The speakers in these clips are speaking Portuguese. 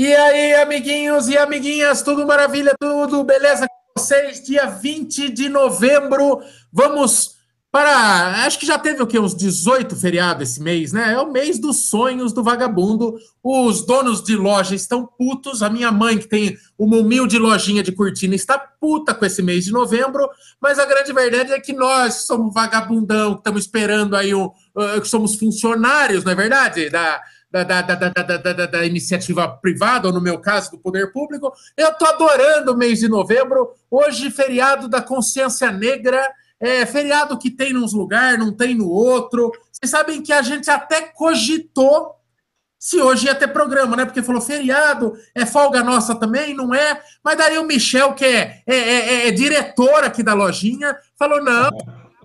E aí, amiguinhos e amiguinhas, tudo maravilha, tudo beleza com vocês? Dia 20 de novembro, vamos para. Acho que já teve o quê? Uns 18 feriados esse mês, né? É o mês dos sonhos do vagabundo. Os donos de loja estão putos. A minha mãe, que tem uma humilde lojinha de cortina, está puta com esse mês de novembro. Mas a grande verdade é que nós somos vagabundão, estamos esperando aí, um, uh, que somos funcionários, não é verdade? Da da, da, da, da, da, iniciativa privada, ou no meu caso, do poder público. Eu estou adorando o mês de novembro. Hoje, feriado da consciência negra. É feriado que tem nos lugares, não tem no outro. Vocês sabem que a gente até cogitou se hoje ia ter programa, né? Porque falou feriado, é folga nossa também, não é? Mas daí o Michel, que é, é, é, é diretor aqui da lojinha, falou: não,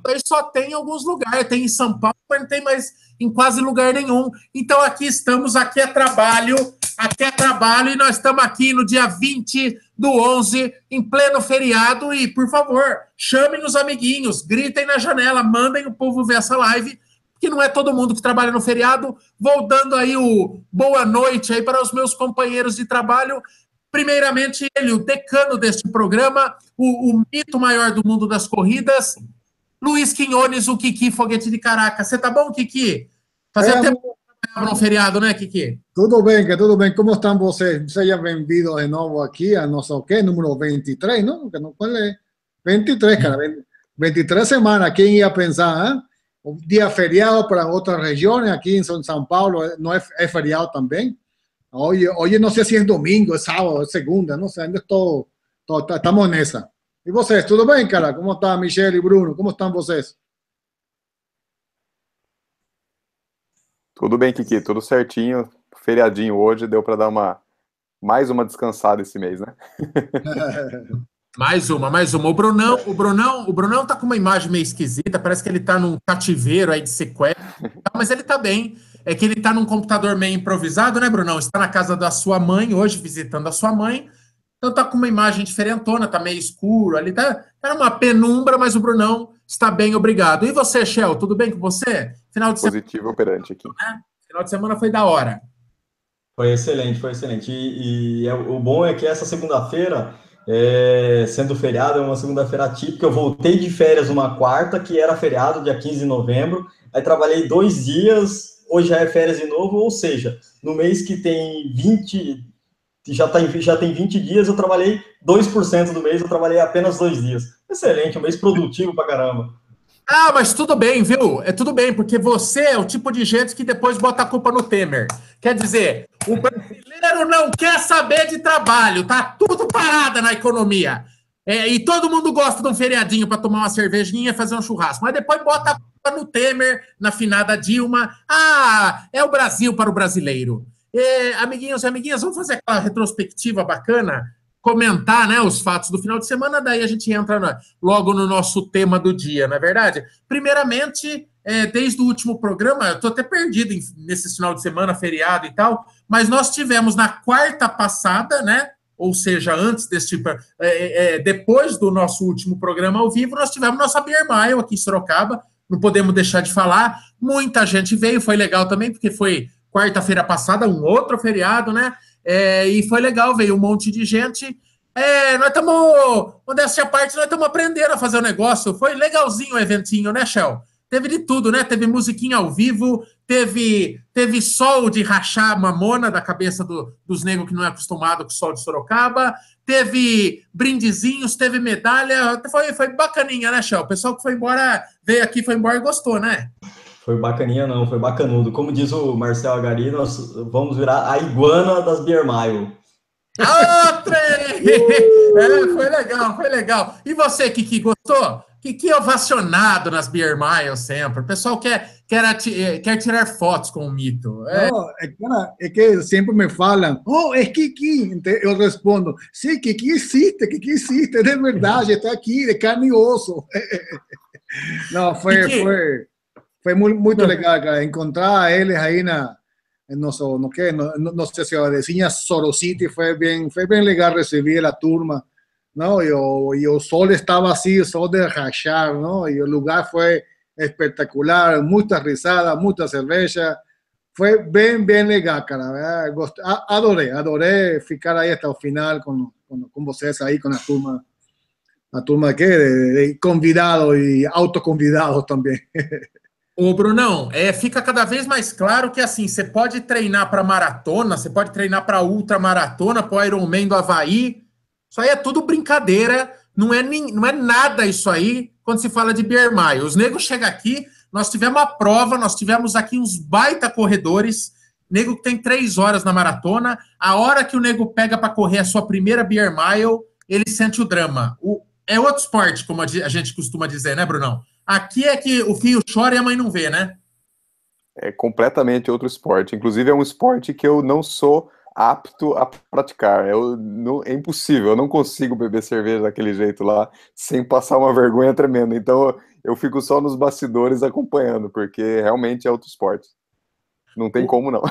aí só tem em alguns lugares, tem em São Paulo, mas não tem mais em quase lugar nenhum. Então aqui estamos, aqui é trabalho, aqui é trabalho, e nós estamos aqui no dia 20 do 11, em pleno feriado, e por favor, chamem os amiguinhos, gritem na janela, mandem o povo ver essa live, que não é todo mundo que trabalha no feriado. Vou dando aí o boa noite aí para os meus companheiros de trabalho. Primeiramente, ele, o decano deste programa, o, o mito maior do mundo das corridas, Luiz Quinones, o Kiki Foguete de Caracas. Você tá bom, Kiki? Fazia é, tempo que não um feriado, né, Kiki? Tudo bem, que tudo bem. Como estão vocês? Sejam bem-vindos de novo aqui a nosso, quê? Número 23, não? Que não qual é? 23, cara. 23 semanas. Quem ia pensar, hein? Um dia feriado para outras regiões, aqui em São Paulo não é, é feriado também. Hoje, hoje não sei se é domingo, é sábado, é segunda, não sei, ainda estou, estou estamos nessa. E vocês, tudo bem, cara? Como está Michelle e Bruno? Como estão vocês? Tudo bem, Kiki, tudo certinho. Feriadinho hoje, deu para dar uma mais uma descansada esse mês, né? mais uma, mais uma. O Brunão, o Brunão, o Brunão tá com uma imagem meio esquisita, parece que ele tá num cativeiro aí de sequestro, mas ele tá bem. É que ele tá num computador meio improvisado, né, Brunão? Está na casa da sua mãe hoje, visitando a sua mãe. Então tá com uma imagem diferentona, tá meio escuro ali, tá, tá uma penumbra, mas o Brunão está bem, obrigado. E você, Shell, tudo bem com você? Final de Positivo semana, operante aqui. Né? Final de semana foi da hora. Foi excelente, foi excelente. E, e é, o bom é que essa segunda-feira, é, sendo feriado, é uma segunda-feira típica. Eu voltei de férias uma quarta, que era feriado, dia 15 de novembro. Aí trabalhei dois dias, hoje já é férias de novo, ou seja, no mês que tem 20, já, tá, já tem 20 dias, eu trabalhei 2% do mês, eu trabalhei apenas dois dias. Excelente, um mês produtivo pra caramba. Ah, mas tudo bem, viu? É tudo bem, porque você é o tipo de gente que depois bota a culpa no Temer. Quer dizer, o brasileiro não quer saber de trabalho, tá tudo parada na economia. É, e todo mundo gosta de um feriadinho para tomar uma cervejinha e fazer um churrasco, mas depois bota a culpa no Temer, na finada Dilma. Ah, é o Brasil para o brasileiro. É, amiguinhos e amiguinhas, vamos fazer aquela retrospectiva bacana, comentar né, os fatos do final de semana, daí a gente entra na, logo no nosso tema do dia, não é verdade? Primeiramente, é, desde o último programa, eu estou até perdido em, nesse final de semana, feriado e tal, mas nós tivemos na quarta passada, né? Ou seja, antes desse tipo, é, é, depois do nosso último programa ao vivo, nós tivemos nossa Beer Mile aqui em Sorocaba. Não podemos deixar de falar. Muita gente veio, foi legal também, porque foi quarta-feira passada, um outro feriado, né? É, e foi legal, veio um monte de gente. É, nós estamos, modéstia à parte, nós estamos aprendendo a fazer o negócio. Foi legalzinho o eventinho, né, Shell? Teve de tudo, né? Teve musiquinha ao vivo, teve teve sol de rachar mamona da cabeça do, dos negros que não é acostumado com o sol de Sorocaba, teve brindezinhos, teve medalha, foi, foi bacaninha, né, Shell? O pessoal que foi embora, veio aqui, foi embora e gostou, né? Foi bacaninha, não, foi bacanudo. Como diz o Marcel Agari, nós vamos virar a iguana das Beer Mile. Ah, é, foi legal, foi legal. E você, Kiki, gostou? Kiki ovacionado nas Beer Mile sempre. O pessoal quer, quer, eh, quer tirar fotos com o mito. É. Não, é, é que sempre me falam, oh, é Kiki. Eu respondo, sim, Kiki existe, Kiki existe, de verdade, está aqui, de carne e osso. Não, foi, Kiki, foi foi muito, muito legal, cara, encontrar eles aí na, en nosso, no, que, no, no sé si decía Sorocity, fue bien, fue bien legal recibir la turma, ¿no? Y, o, y el sol estaba así, el sol de rachar, ¿no? Y el lugar fue espectacular, mucha risada, mucha cerveza, foi bem, bem legal, cara. Gost... Adorei, adorei ficar aí até o final com, com, com vocês aí, com a turma, a turma aqui, de, de convidados e autoconvidados também. Ô, Brunão, é, fica cada vez mais claro que assim, você pode treinar para maratona, você pode treinar para ultramaratona, para o Ironman do Havaí. Isso aí é tudo brincadeira, não é, nem, não é nada isso aí quando se fala de Mile. Os negros chegam aqui, nós tivemos uma prova, nós tivemos aqui uns baita corredores, nego que tem três horas na maratona, a hora que o nego pega para correr a sua primeira Beer Mile, ele sente o drama. O, é outro esporte, como a gente costuma dizer, né, Brunão? Aqui é que o filho chora e a mãe não vê, né? É completamente outro esporte. Inclusive, é um esporte que eu não sou apto a praticar. Eu, não, é impossível, eu não consigo beber cerveja daquele jeito lá sem passar uma vergonha tremenda. Então, eu fico só nos bastidores acompanhando, porque realmente é outro esporte. Não tem como não.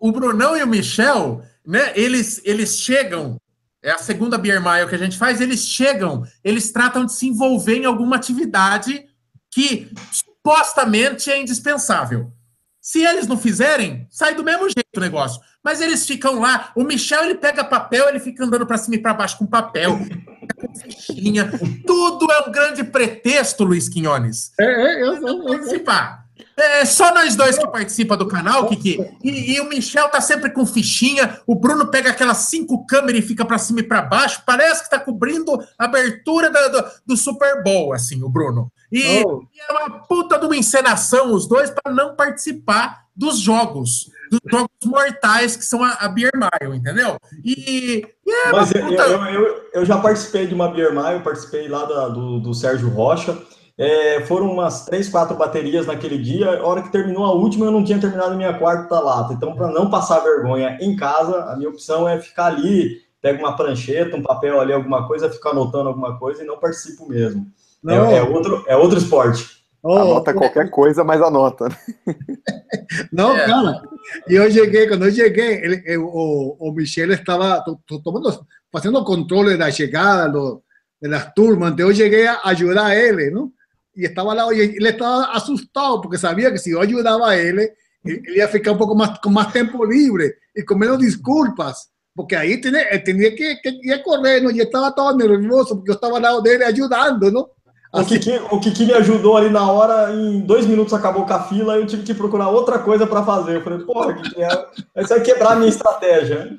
O, o Brunão e o Michel, né, eles, eles chegam é a segunda Beer Mile que a gente faz, eles chegam, eles tratam de se envolver em alguma atividade que supostamente é indispensável. Se eles não fizerem, sai do mesmo jeito o negócio. Mas eles ficam lá, o Michel ele pega papel, ele fica andando para cima e para baixo com papel, com fichinha. Tudo é um grande pretexto, Luiz Quinones. É, é, eu, eu, eu, participar. É só nós dois que participa do canal, Kiki. E, e, o Michel tá sempre com fichinha. O Bruno pega aquelas cinco câmeras e fica para cima e para baixo. Parece que tá cobrindo a abertura do, do, do Super Bowl, assim, o Bruno. E, oh. e, é uma puta de uma encenação, os dois, para não participar dos jogos. Dos jogos mortais que são a, a Beer Mile, entendeu? E, e é Mas puta... eu, eu, eu, já participei de uma Beer Mile, participei lá da, do, do Sérgio Rocha. É, foram umas três, quatro baterias naquele dia. A hora que terminou a última, eu não tinha terminado minha quarta lata. Então, para não passar vergonha em casa, a minha opção é ficar ali, pega uma prancheta, um papel ali, alguma coisa, ficar anotando alguma coisa e não participo mesmo. Não. É, é outro, é outro esporte. Oh, anota qualquer coisa, mas anota. Não, é. cara. E eu cheguei, quando eu cheguei, ele, eu, o, o Michel estava tomando, fazendo controle da chegada do, das turmas. Então eu cheguei a ajudar a ele, não? Y estaba al lado y él estaba asustado porque sabía que si yo ayudaba a él, él iba a ficar un poco más con más tiempo libre y con menos disculpas. Porque ahí tenía, él tenía que, que ir a correr, ¿no? Y estaba todo nervioso porque yo estava ao lado dele ajudando, não? O Kiki, o Kiki me ajudou ali na hora, em dois minutos acabou com a fila, eu tive que procurar outra coisa para fazer. Eu falei, porra, Kiki, isso vai quebrar a minha estratégia.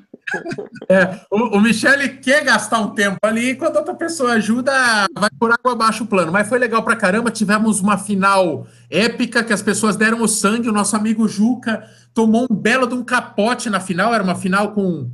É, o, o Michele quer gastar um tempo ali, quando outra pessoa ajuda, vai por água abaixo o plano. Mas foi legal pra caramba. Tivemos uma final épica que as pessoas deram o sangue. O nosso amigo Juca tomou um belo de um capote na final. Era uma final com,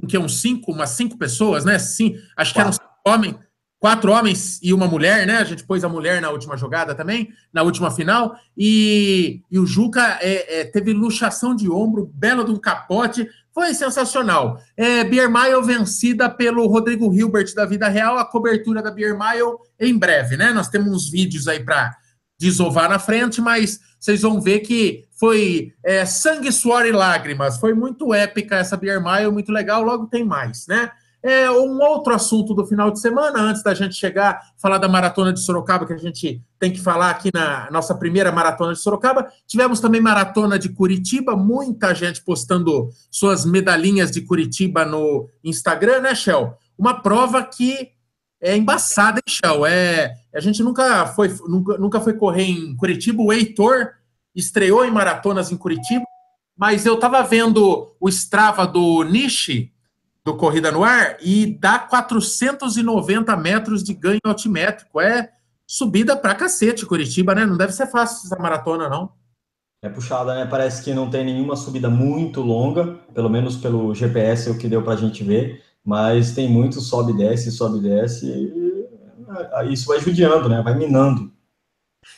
com que, uns cinco, umas cinco pessoas, né? Sim, acho que eram cinco homens quatro homens e uma mulher, né? A gente pôs a mulher na última jogada também, na última final. E, e o Juca é, é, teve luxação de ombro, belo de um capote. Foi sensacional. É, Beer Mile vencida pelo Rodrigo Hilbert da Vida Real, a cobertura da Beer Mile em breve, né? Nós temos uns vídeos aí para desovar na frente, mas vocês vão ver que foi é, sangue, suor e lágrimas. Foi muito épica essa Beer Mile, muito legal. Logo tem mais, né? É, um outro assunto do final de semana, antes da gente chegar, falar da maratona de Sorocaba, que a gente tem que falar aqui na nossa primeira maratona de Sorocaba. Tivemos também maratona de Curitiba, muita gente postando suas medalhinhas de Curitiba no Instagram, né, Shell? Uma prova que é embaçada, hein, Shell? É, a gente nunca foi, nunca, nunca foi correr em Curitiba. O Heitor estreou em maratonas em Curitiba, mas eu estava vendo o Strava do Nishi do Corrida no Ar e dá 490 metros de ganho altimétrico. É subida pra cacete, Curitiba, né? Não deve ser fácil essa maratona, não. É puxada, né? Parece que não tem nenhuma subida muito longa, pelo menos pelo GPS, é o que deu pra gente ver, mas tem muito sobe e desce, sobe e desce, e isso vai judiando, né? Vai minando.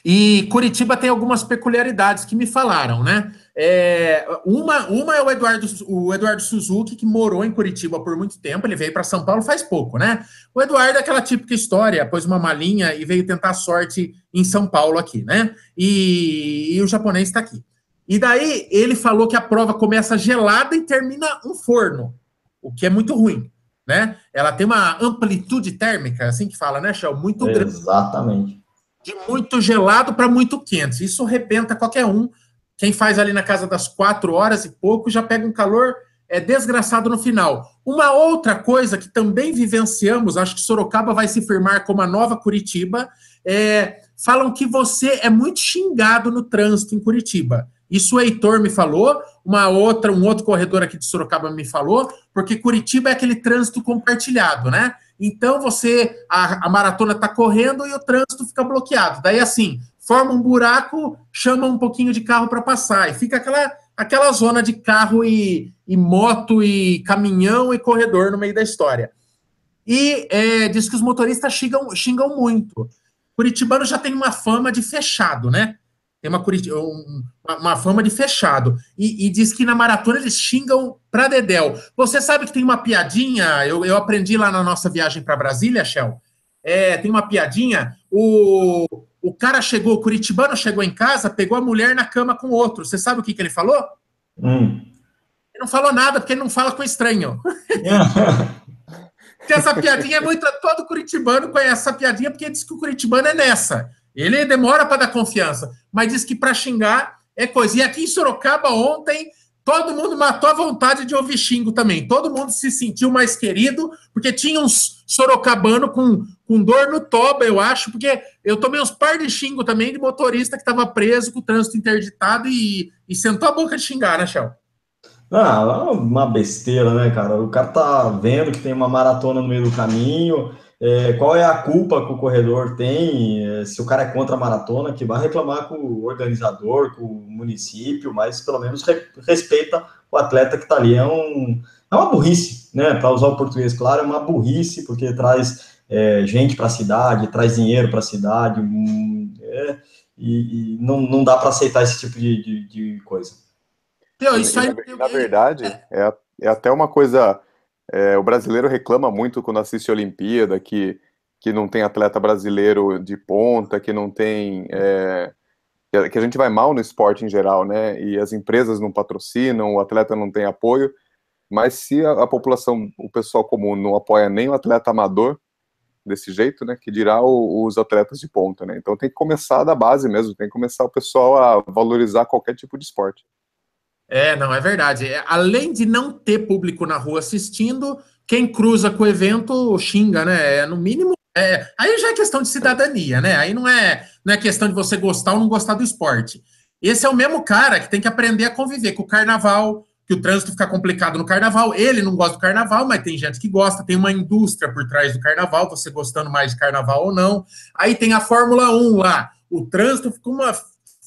E Curitiba tem algumas peculiaridades que me falaram, né? É, uma, uma é o Eduardo, o Eduardo Suzuki, que morou em Curitiba por muito tempo, ele veio para São Paulo faz pouco, né? O Eduardo é aquela típica história, pôs uma malinha e veio tentar sorte em São Paulo aqui, né? E, e o japonês está aqui. E daí ele falou que a prova começa gelada e termina um forno, o que é muito ruim, né? Ela tem uma amplitude térmica, assim que fala, né, Shell? Muito grande. Exatamente. De muito gelado para muito quente. Isso arrebenta qualquer um Quem faz ali na casa das quatro horas e pouco já pega um calor é, desgraçado no final. Uma outra coisa que também vivenciamos, acho que Sorocaba vai se firmar como a nova Curitiba, é, falam que você é muito xingado no trânsito em Curitiba. Isso o Heitor me falou, uma outra, um outro corredor aqui de Sorocaba me falou, porque Curitiba é aquele trânsito compartilhado, né? Então você a, a maratona está correndo e o trânsito fica bloqueado. Daí assim, forma um buraco, chama um pouquinho de carro para passar e fica aquela aquela zona de carro e, e, moto e caminhão e corredor no meio da história. E é, diz que os motoristas xingam, xingam muito. Curitibano já tem uma fama de fechado, né? Tem uma, uma, uma fama de fechado. E, e, diz que na maratona eles xingam pra Dedel. Você sabe que tem uma piadinha, eu, eu aprendi lá na nossa viagem para Brasília, Shell. É, tem uma piadinha. O, o cara chegou, o Curitibano chegou em casa, pegou a mulher na cama com outro. Você sabe o que, que ele falou? Hum. Ele não falou nada, porque ele não fala com estranho. essa piadinha é muito. Todo curitibano conhece essa piadinha, porque diz que o curitibano é nessa. Ele demora para dar confiança, mas diz que para xingar é coisa. E aqui em Sorocaba, ontem, todo mundo matou a vontade de ouvir xingo também. Todo mundo se sentiu mais querido, porque tinha uns sorocabano com, com dor no toba, eu acho, porque eu tomei uns par de xingo também de motorista que estava preso com o trânsito interditado e, e sentou a boca de xingar, né, Shell? Ah, é uma besteira, né, cara? O cara tá vendo que tem uma maratona no meio do caminho, é, qual é a culpa que o corredor tem, é, se o cara é contra a maratona, que vai reclamar com o organizador, com o município, mas pelo menos re, respeita o atleta que está ali. É, um, é uma burrice, né? Para usar o português, claro, é uma burrice, porque traz é, gente para a cidade, traz dinheiro para a cidade, hum, é, e, e, não, não dá para aceitar esse tipo de, de, de coisa. isso aí, na, na verdade, é, é até uma coisa é, o brasileiro reclama muito quando assiste a Olimpíada que, que não tem atleta brasileiro de ponta, que não tem. É, que a gente vai mal no esporte em geral, né? E as empresas não patrocinam, o atleta não tem apoio. Mas se a, a população, o pessoal comum, não apoia nem o atleta amador desse jeito, né? Que dirá o, os atletas de ponta, né? Então tem que começar da base mesmo, tem que começar o pessoal a valorizar qualquer tipo de esporte. É, não, é verdade. É, além de não ter público na rua assistindo, quem cruza com o evento xinga, né? É, no mínimo. É, aí já é questão de cidadania, né? Aí não é, não é questão de você gostar ou não gostar do esporte. Esse é o mesmo cara que tem que aprender a conviver com o carnaval, que o trânsito fica complicado no carnaval. Ele não gosta do carnaval, mas tem gente que gosta, tem uma indústria por trás do carnaval, você gostando mais de carnaval ou não. Aí tem a Fórmula 1 lá. O trânsito fica uma.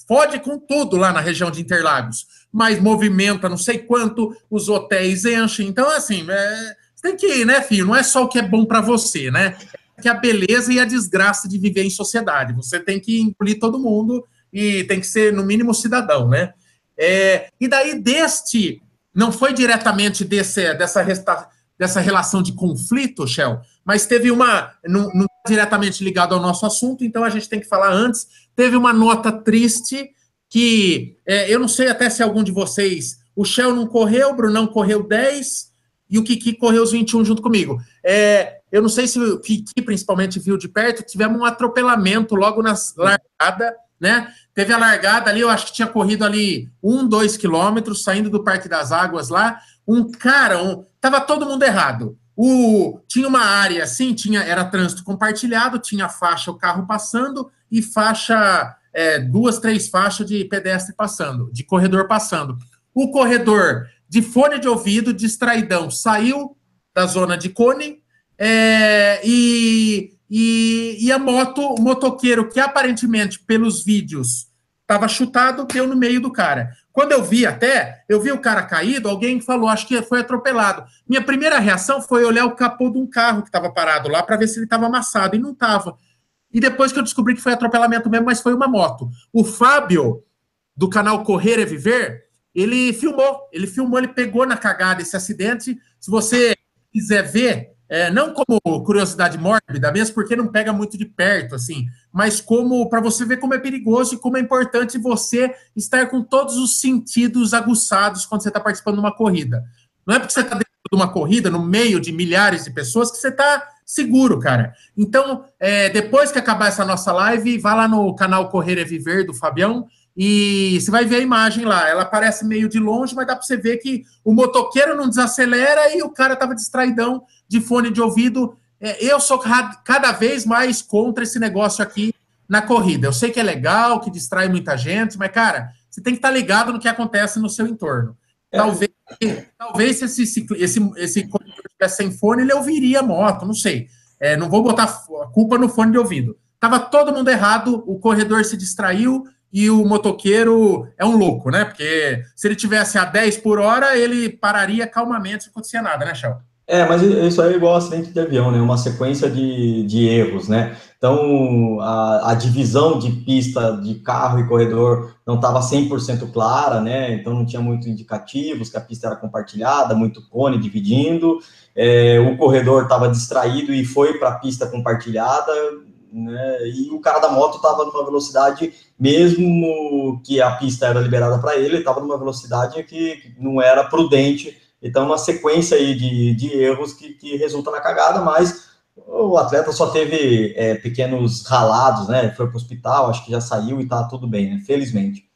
Fode com tudo lá na região de Interlagos mais movimenta não sei quanto, os hotéis enchem. Então, assim, é, tem que ir, né, filho? Não é só o que é bom para você, né? Que a beleza e a desgraça de viver em sociedade. Você tem que incluir todo mundo e tem que ser, no mínimo, cidadão, né? É, e daí, deste, não foi diretamente desse, dessa, dessa relação de conflito, Shell, mas teve uma, não, não diretamente ligado ao nosso assunto, então a gente tem que falar antes, teve uma nota triste que é, eu não sei até se algum de vocês. O Shell não correu, o Brunão correu 10 e o Kiki correu os 21 junto comigo. É, eu não sei se o Kiki principalmente viu de perto, tivemos um atropelamento logo na largada, né? Teve a largada ali, eu acho que tinha corrido ali um, dois quilômetros, saindo do Parque das Águas lá. Um cara, um, tava todo mundo errado. O, tinha uma área assim, tinha, era trânsito compartilhado, tinha faixa, o carro passando, e faixa é, duas, três faixas de pedestre passando, de corredor passando. O corredor de fone de ouvido, distraidão, saiu da zona de cone é, e, e, e, a moto, o motoqueiro, que aparentemente, pelos vídeos, estava chutado, deu no meio do cara. Quando eu vi até, eu vi o cara caído, alguém falou, acho que foi atropelado. Minha primeira reação foi olhar o capô de um carro que estava parado lá para ver se ele estava amassado, e não estava. E depois que eu descobri que foi atropelamento mesmo, mas foi uma moto. O Fábio, do canal Correr é Viver, ele filmou. Ele filmou, ele pegou na cagada esse acidente. Se você quiser ver, é, não como curiosidade mórbida, mesmo porque não pega muito de perto, assim, mas como para você ver como é perigoso e como é importante você estar com todos os sentidos aguçados quando você está participando de uma corrida. Não é porque você está dentro de uma corrida, no meio de milhares de pessoas, que você está seguro, cara. Então, é, depois que acabar essa nossa live, vá lá no canal Correr é Viver do Fabião E você vai ver a imagem lá. Ela aparece meio de longe, mas dá para você ver que o motoqueiro não desacelera e o cara estava distraidão de fone de ouvido. É, eu sou cada vez mais contra esse negócio aqui na corrida. Eu sei que é legal, que distrai muita gente, mas, cara, você tem que estar tá ligado no que acontece no seu entorno. É. Talvez, talvez se esse, esse, esse corredor tivesse sem fone, ele ouviria a moto, não sei. É, não vou botar a culpa no fone de ouvido. Tava todo mundo errado, o corredor se distraiu e o motoqueiro é um louco, né? Porque se ele tivesse a 10 por hora, ele pararia calmamente se acontecia nada, né, Chão? É, mas isso aí é igual acidente de avião, né? Uma sequência de, de erros, né? Então, a, a divisão de pista de carro e corredor não estava 100% clara, né? Então, não tinha muito indicativos que a pista era compartilhada, muito cone dividindo. É, o corredor estava distraído e foi para a pista compartilhada, né? E o cara da moto estava numa velocidade, mesmo que a pista era liberada para ele, estava numa velocidade que não era prudente então, uma sequência aí de, de erros que, que resulta na cagada, mas o atleta só teve é, pequenos ralados, né? Foi para o hospital, acho que já saiu e tá tudo bem, né? Felizmente.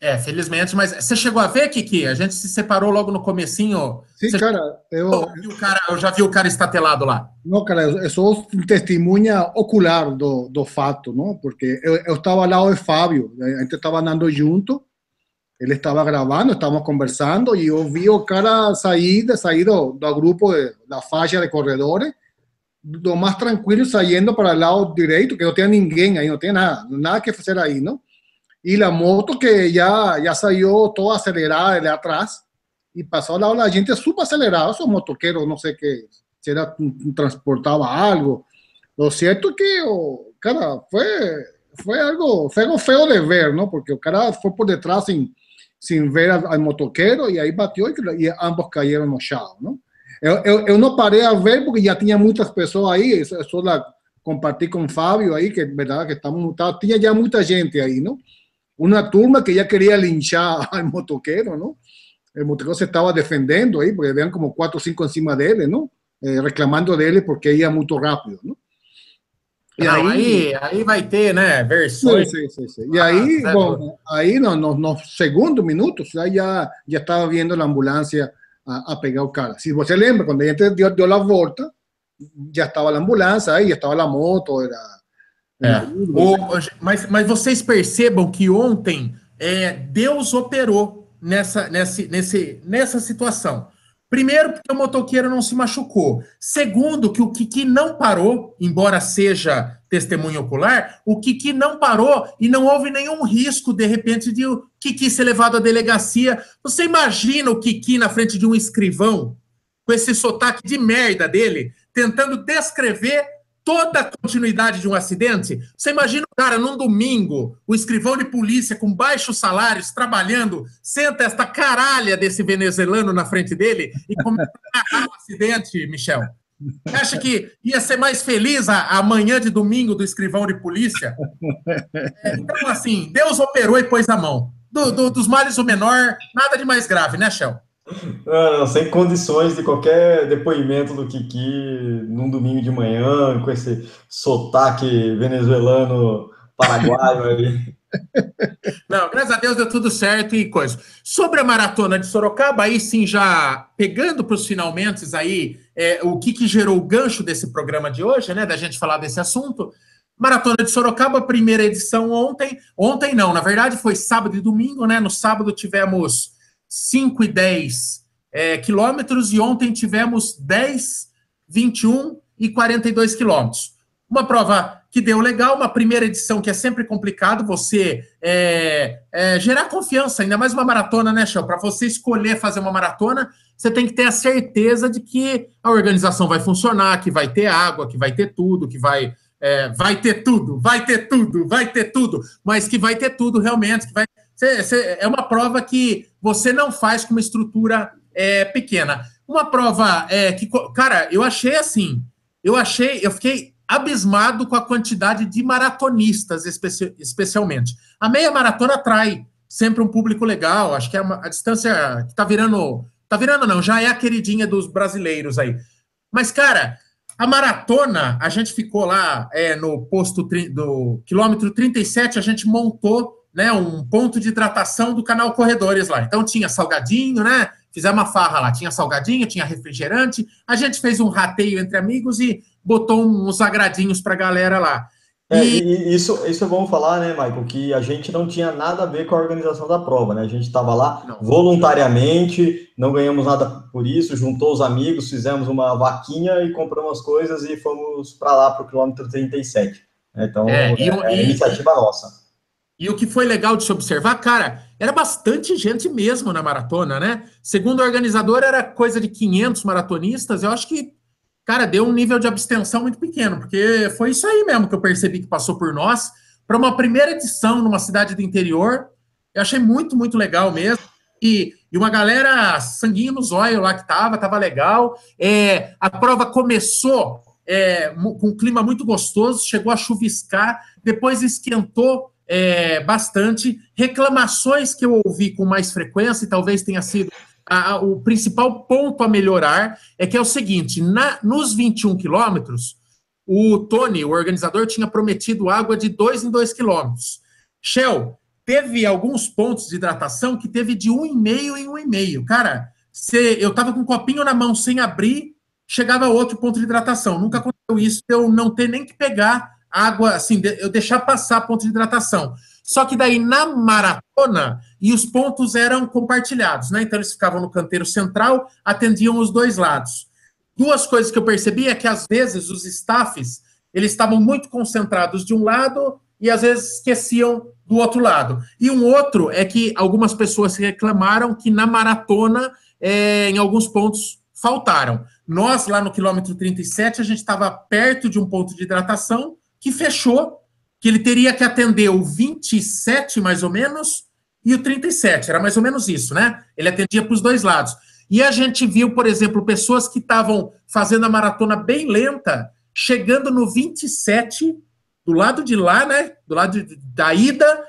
É, felizmente, mas você chegou a ver, Kiki? A gente se separou logo no comecinho. Sim, você cara, eu... Cara, eu já vi o cara estatelado lá. Não, cara, eu sou testemunha ocular do, do fato, não? Porque eu, eu estava ao lado de Fábio, a gente estava andando junto, ele estava gravando, estávamos conversando e eu vi o cara sair, sair do, do grupo de, da faixa de corredores, do mais tranquilo, saindo para o lado direito, que não tinha ninguém aí, não tinha nada, nada que fazer aí, não? E a moto que já, já saiu toda acelerada ali atrás e passou ao lado da gente super acelerado, sou motoqueiro, não sei que, se era, transportava algo. Lo certo é que, o cara, foi, foi algo, foi algo feo de ver, não? Porque o cara foi por detrás sem sin ver al, al motoquero y ahí batió y, y, ambos cayeron no chão, ¿no? Eu, eu, eu, não parei a ver porque já tinha muitas pessoas aí, só la comparti com Fábio aí, que verdade que estamos, tá, tinha já muita gente aí, não? Uma turma que já queria linchar al motoquero, não? O motoquero se estava defendendo aí, porque vean como quatro ou cinco em cima dele, não? Eh, reclamando dele porque ia muito rápido, não? E Não, aí, aí, aí, vai ter, né, versões. Sim, sim, sim, E aí, ah, bom, aí no, no, no, segundo minuto já, já estava vindo a ambulância a, a, pegar o cara. Se você lembra, quando a gente deu, deu a volta, já estava a ambulância, aí já estava a moto, era... É. O, mas, mas vocês percebam que ontem é, Deus operou nessa, nessa, nesse, nessa situação. Primeiro, porque o motoqueiro não se machucou. Segundo, que o Kiki não parou, embora seja testemunho ocular, o Kiki não parou e não houve nenhum risco, de repente, de o Kiki ser levado à delegacia. Você imagina o Kiki na frente de um escrivão, com esse sotaque de merda dele, tentando descrever toda a continuidade de um acidente. Você imagina o cara num domingo, o escrivão de polícia com baixos salários, trabalhando, senta esta caralha desse venezuelano na frente dele e começa a narrar um acidente, Michel. Você acha que ia ser mais feliz a, a manhã de domingo do escrivão de polícia? É, então, assim, Deus operou e pôs a mão. Do, do, dos males o menor, nada de mais grave, né, Shell? Não, não, sem condições de qualquer depoimento do Kiki num domingo de manhã, com esse sotaque venezuelano paraguaio ali. Não, graças a Deus deu tudo certo e coisa. Sobre a maratona de Sorocaba, aí sim, já pegando para os finalmente aí, é, o que, que gerou o gancho desse programa de hoje, né? Da gente falar desse assunto. Maratona de Sorocaba, primeira edição ontem. Ontem não, na verdade foi sábado e domingo, né? No sábado tivemos 5 e 10 é, quilômetros e ontem tivemos 10, 21 e 42 quilômetros. Uma prova que deu legal, uma primeira edição que é sempre complicado você é, é, gerar confiança, ainda mais uma maratona, né, Chão? Para você escolher fazer uma maratona, você tem que ter a certeza de que a organização vai funcionar, que vai ter água, que vai ter tudo, que vai. É, vai ter tudo, vai ter tudo, vai ter tudo, mas que vai ter tudo realmente, que vai Cê, cê, é uma prova que você não faz com uma estrutura é, pequena. Uma prova é, que, cara, eu achei assim, eu achei, eu fiquei abismado com a quantidade de maratonistas, especi especialmente. A meia maratona atrai sempre um público legal, acho que é uma, a distância que tá virando, tá virando não, já é a queridinha dos brasileiros aí. Mas, cara, a maratona, a gente ficou lá é, no posto do quilômetro 37, a gente montou né, um ponto de hidratação do canal Corredores lá. Então tinha salgadinho, né? Fizemos uma farra lá, tinha salgadinho, tinha refrigerante. A gente fez um rateio entre amigos e botou uns agradinhos para a galera lá. É, e... isso, isso é bom falar, né, Michael, que a gente não tinha nada a ver com a organização da prova, né? A gente estava lá não. voluntariamente, não ganhamos nada por isso, juntou os amigos, fizemos uma vaquinha e compramos as coisas e fomos para lá para o quilômetro 37. Então, é, e, é, é iniciativa nossa. E o que foi legal de se observar, cara, era bastante gente mesmo na maratona, né? Segundo o organizador, era coisa de 500 maratonistas. Eu acho que cara, deu um nível de abstenção muito pequeno, porque foi isso aí mesmo que eu percebi que passou por nós. Para uma primeira edição numa cidade do interior, eu achei muito, muito legal mesmo. E, e uma galera sanguinho no zóio lá que tava, tava legal. É, a prova começou é, com um clima muito gostoso, chegou a chuviscar, depois esquentou é, bastante. Reclamações que eu ouvi com mais frequência, e talvez tenha sido a, o principal ponto a melhorar é que é o seguinte: na, nos 21 quilômetros, o Tony, o organizador, tinha prometido água de 2 em 2 quilômetros. Shell, teve alguns pontos de hidratação que teve de 1,5 em 1,5. Cara, se eu tava com um copinho na mão sem abrir, chegava outro ponto de hidratação. Nunca aconteceu isso, eu não ter nem que pegar água, assim, eu deixar passar ponto de hidratação. Só que daí na maratona, e os pontos eram compartilhados, né? Então eles ficavam no canteiro central, atendiam os dois lados. Duas coisas que eu percebi é que às vezes os staffs, eles estavam muito concentrados de um lado e às vezes esqueciam do outro lado. E um outro é que algumas pessoas reclamaram que na maratona, é, em alguns pontos, faltaram. Nós, lá no quilômetro 37, a gente estava perto de um ponto de hidratação que fechou que ele teria que atender o 27, mais ou menos, e o 37. Era mais ou menos isso, né? Ele atendia para os dois lados. E a gente viu, por exemplo, pessoas que estavam fazendo a maratona bem lenta, chegando no 27, do lado de lá, né? Do lado de, da ida,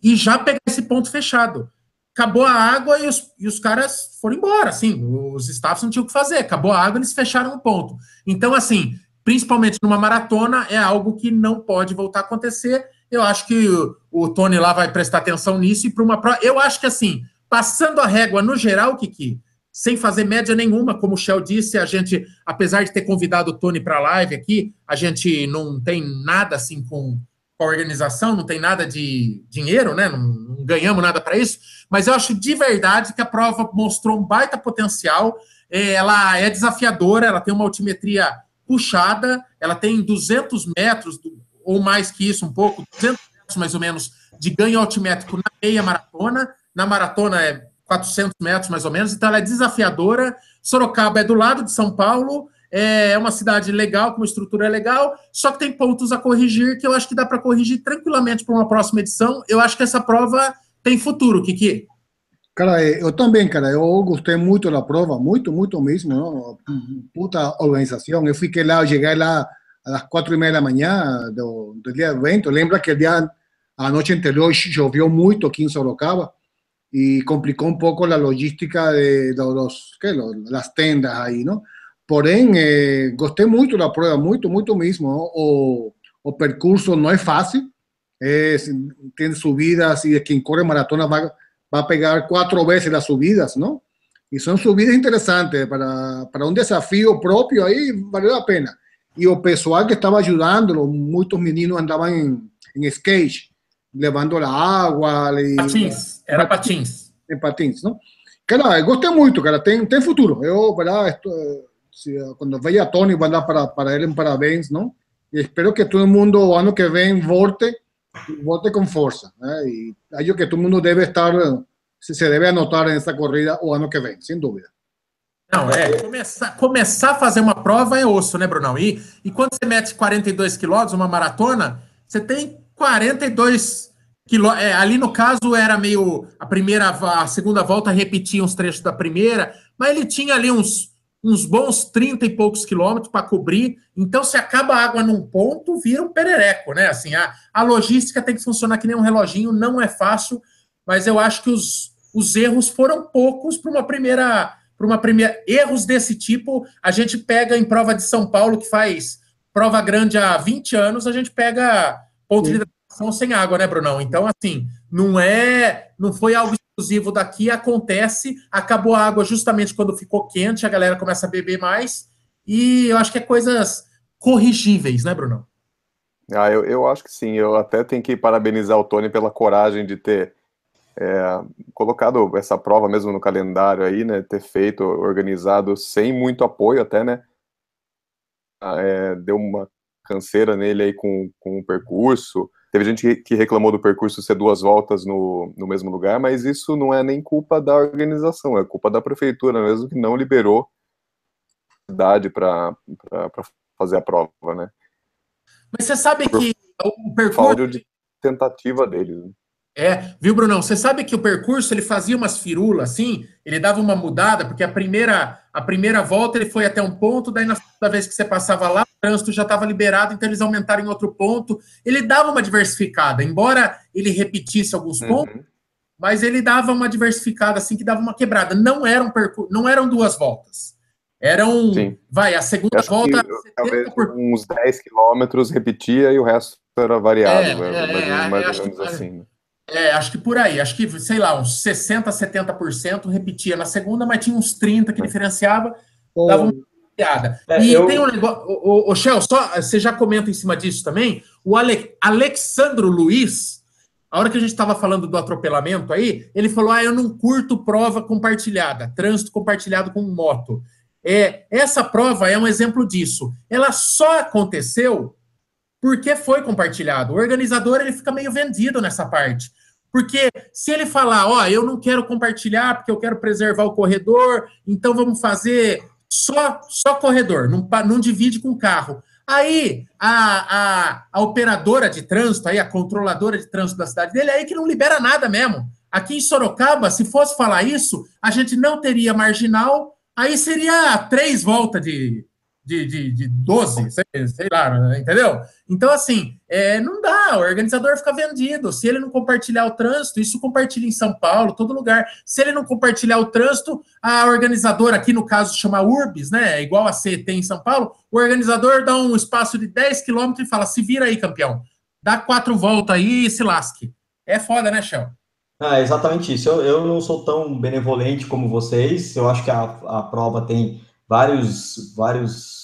e já pegar esse ponto fechado. Acabou a água e os, e os caras foram embora, assim, os staffs não tinham o que fazer. Acabou a água, eles fecharam o ponto. Então, assim, principalmente numa maratona, é algo que não pode voltar a acontecer. Eu acho que o, o Tony lá vai prestar atenção nisso e para uma. Eu acho que assim, passando a régua no geral, Kiki, sem fazer média nenhuma, como o Shell disse, a gente, apesar de ter convidado o Tony para a live aqui, a gente não tem nada assim com, com a organização, não tem nada de dinheiro, né? Não, não ganhamos nada para isso, mas eu acho de verdade que a prova mostrou um baita potencial. É, ela é desafiadora, ela tem uma altimetria puxada, ela tem 200 metros, ou mais que isso, um pouco, 200 metros mais ou menos, de ganho altimétrico na meia maratona. Na maratona é 400 metros mais ou menos, então ela é desafiadora. Sorocaba é do lado de São Paulo, é uma cidade legal, com uma estrutura legal, só que tem pontos a corrigir que eu acho que dá para corrigir tranquilamente para uma próxima edição. Eu acho que essa prova tem futuro, Kiki. Cara, eu também, cara, eu gostei muito da prova, muito, muito mesmo, não? puta organização. Eu fiquei lá, eu cheguei lá às quatro e meia da manhã do, do dia do evento. Lembra que dia, a noite anterior choveu muito aqui em Sorocaba e complicou um pouco a logística de, los, que, las tendas aí, não? Porém, eh, gostei muito da prova, muito, muito mesmo. O, o percurso não é fácil, é, tem subidas e quem corre maratona vai va a pegar cuatro veces las subidas, ¿no? Y son subidas interesantes para, para un desafío propio ahí, vale la pena. Y o pessoal que estaba ayudándolo, muchos meninos andaban en, en skate, levando la agua. Patins, era patins. En patins, ¿no? Cara, gostei muito, cara, tem, tem futuro. Eu, verdade, esto, se, quando veja a Tony, vou dar para, para ele um parabéns, não? E espero que todo mundo, o ano que vem, volte vote con fuerza. ¿eh? Y algo que todo el mundo debe estar, se deve anotar nessa corrida o ano que vem, sem dúvida. Não, é, começar, começar a fazer uma prova é osso, né, Brunão? E, e quando você mete 42 quilômetros, uma maratona, você tem 42 quilômetros. É, ali no caso era meio. A primeira, a segunda volta repetia uns trechos da primeira, mas ele tinha ali uns uns bons 30 e poucos quilômetros para cobrir. Então, se acaba a água num ponto, vira um perereco, né? Assim, a, a logística tem que funcionar que nem um reloginho, não é fácil, mas eu acho que os, os erros foram poucos para uma primeira. Para uma primeira. Erros desse tipo, a gente pega em prova de São Paulo, que faz prova grande há 20 anos, a gente pega ponto Sim. de situação sem água, né, Brunão? Então, assim, não é, não foi algo exclusivo daqui, acontece, acabou a água justamente quando ficou quente, a galera começa a beber mais, e eu acho que é coisas corrigíveis, né, Brunão? Ah, eu, eu acho que sim, eu até tenho que parabenizar o Tony pela coragem de ter é, colocado essa prova mesmo no calendário aí, né, ter feito, organizado sem muito apoio até, né, ah, é, deu uma canseira nele aí com, com o percurso, teve gente que reclamou do percurso ser duas voltas no, no mesmo lugar, mas isso não é nem culpa da organização, é culpa da prefeitura mesmo, que não liberou idade para fazer a prova, né. Mas você sabe que o percurso... Falta de tentativa deles, né? É, viu, Brunão? Você sabe que o percurso ele fazia umas firulas assim, ele dava uma mudada, porque a primeira, a primeira volta ele foi até um ponto, daí na segunda vez que você passava lá, o trânsito já estava liberado, então eles aumentaram em outro ponto. Ele dava uma diversificada, embora ele repetisse alguns uhum. pontos, mas ele dava uma diversificada assim que dava uma quebrada. Não eram percurso, não eram duas voltas. Eram, Sim. vai, a segunda volta. Que, talvez por... uns 10 quilômetros repetia e o resto era variado, é, né? é, mais, mais ou menos que, assim. Né? É, acho que por aí, acho que, sei lá, uns 60%, 70% repetia na segunda, mas tinha uns 30% que diferenciava, dava uma piada. É, e eu... tem um negócio, o, o, o Shell, só, você já comenta em cima disso também, o Ale, Alexandro Luiz, a hora que a gente estava falando do atropelamento aí, ele falou, ah, eu não curto prova compartilhada, trânsito compartilhado com moto. É, essa prova é um exemplo disso. Ela só aconteceu porque foi compartilhado. O organizador ele fica meio vendido nessa parte. Porque se ele falar, ó, oh, eu não quero compartilhar porque eu quero preservar o corredor, então vamos fazer só só corredor, não, não divide com carro. Aí a, a, a operadora de trânsito, aí a controladora de trânsito da cidade dele, é aí que não libera nada mesmo. Aqui em Sorocaba, se fosse falar isso, a gente não teria marginal, aí seria três voltas de, de, de, de 12, sei, sei lá, entendeu? Então, assim, é, não dá, o organizador fica vendido. Se ele não compartilhar o trânsito, isso compartilha em São Paulo, todo lugar. Se ele não compartilhar o trânsito, a organizadora, aqui no caso chama Urbis, né? Igual a CET em São Paulo, o organizador dá um espaço de 10 quilômetros e fala: se vira aí, campeão. Dá quatro voltas aí e se lasque. É foda, né, Shell? Ah, exatamente isso. Eu, eu não sou tão benevolente como vocês. Eu acho que a, a prova tem vários, vários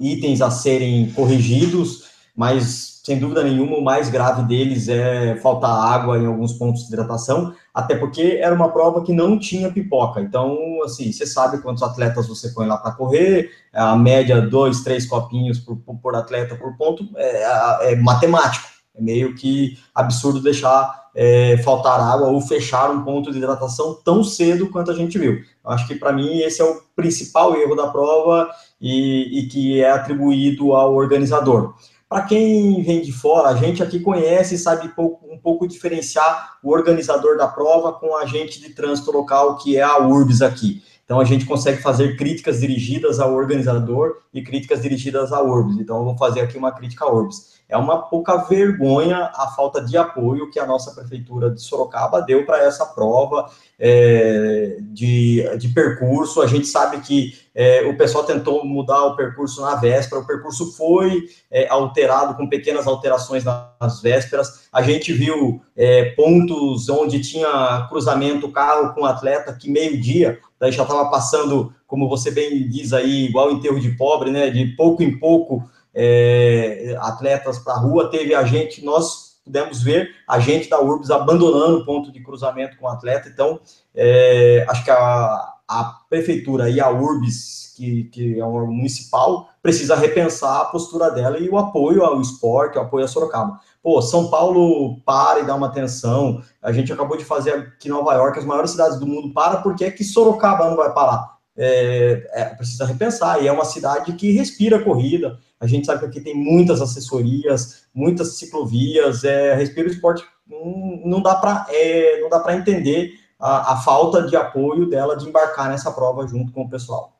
itens a serem corrigidos, mas sem dúvida nenhuma o mais grave deles é faltar água em alguns pontos de hidratação, até porque era uma prova que não tinha pipoca. Então, assim, você sabe quantos atletas você põe lá para correr, a média dois, três copinhos por, por atleta por ponto é, é matemático. É meio que absurdo deixar é, faltar água ou fechar um ponto de hidratação tão cedo quanto a gente viu. Acho que para mim esse é o principal erro da prova e, e que é atribuído ao organizador. Para quem vem de fora, a gente aqui conhece e sabe pouco, um pouco diferenciar o organizador da prova com o agente de trânsito local, que é a URBS aqui. Então, a gente consegue fazer críticas dirigidas ao organizador e críticas dirigidas à URBS. Então, eu vou fazer aqui uma crítica à URBS. É uma pouca vergonha a falta de apoio que a nossa prefeitura de Sorocaba deu para essa prova é, de, de percurso. A gente sabe que é, o pessoal tentou mudar o percurso na véspera, o percurso foi é, alterado com pequenas alterações nas vésperas. A gente viu é, pontos onde tinha cruzamento carro com atleta que meio-dia, daí já estava passando, como você bem diz aí, igual enterro de pobre, né? De pouco em pouco é, atletas para a rua, teve a gente, nós pudemos ver a gente da URBS abandonando o ponto de cruzamento com o atleta, então é, acho que a, a prefeitura e a URBS, que, que é um municipal, precisa repensar a postura dela e o apoio ao esporte, o apoio a Sorocaba. Pô, São Paulo para e dá uma atenção. A gente acabou de fazer aqui em Nova York, as maiores cidades do mundo para, porque é que Sorocaba não vai parar? É, é, precisa repensar. E é uma cidade que respira corrida. A gente sabe que aqui tem muitas assessorias, muitas ciclovias. É, respira o esporte. Não, não dá para é, não dá para entender a, a, falta de apoio dela de embarcar nessa prova junto com o pessoal.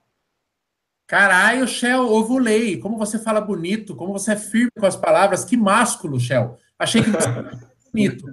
Caralho, Shell, ovulei. Como você fala bonito, como você é firme com as palavras. Que másculo, Shell. Achei que você bonito.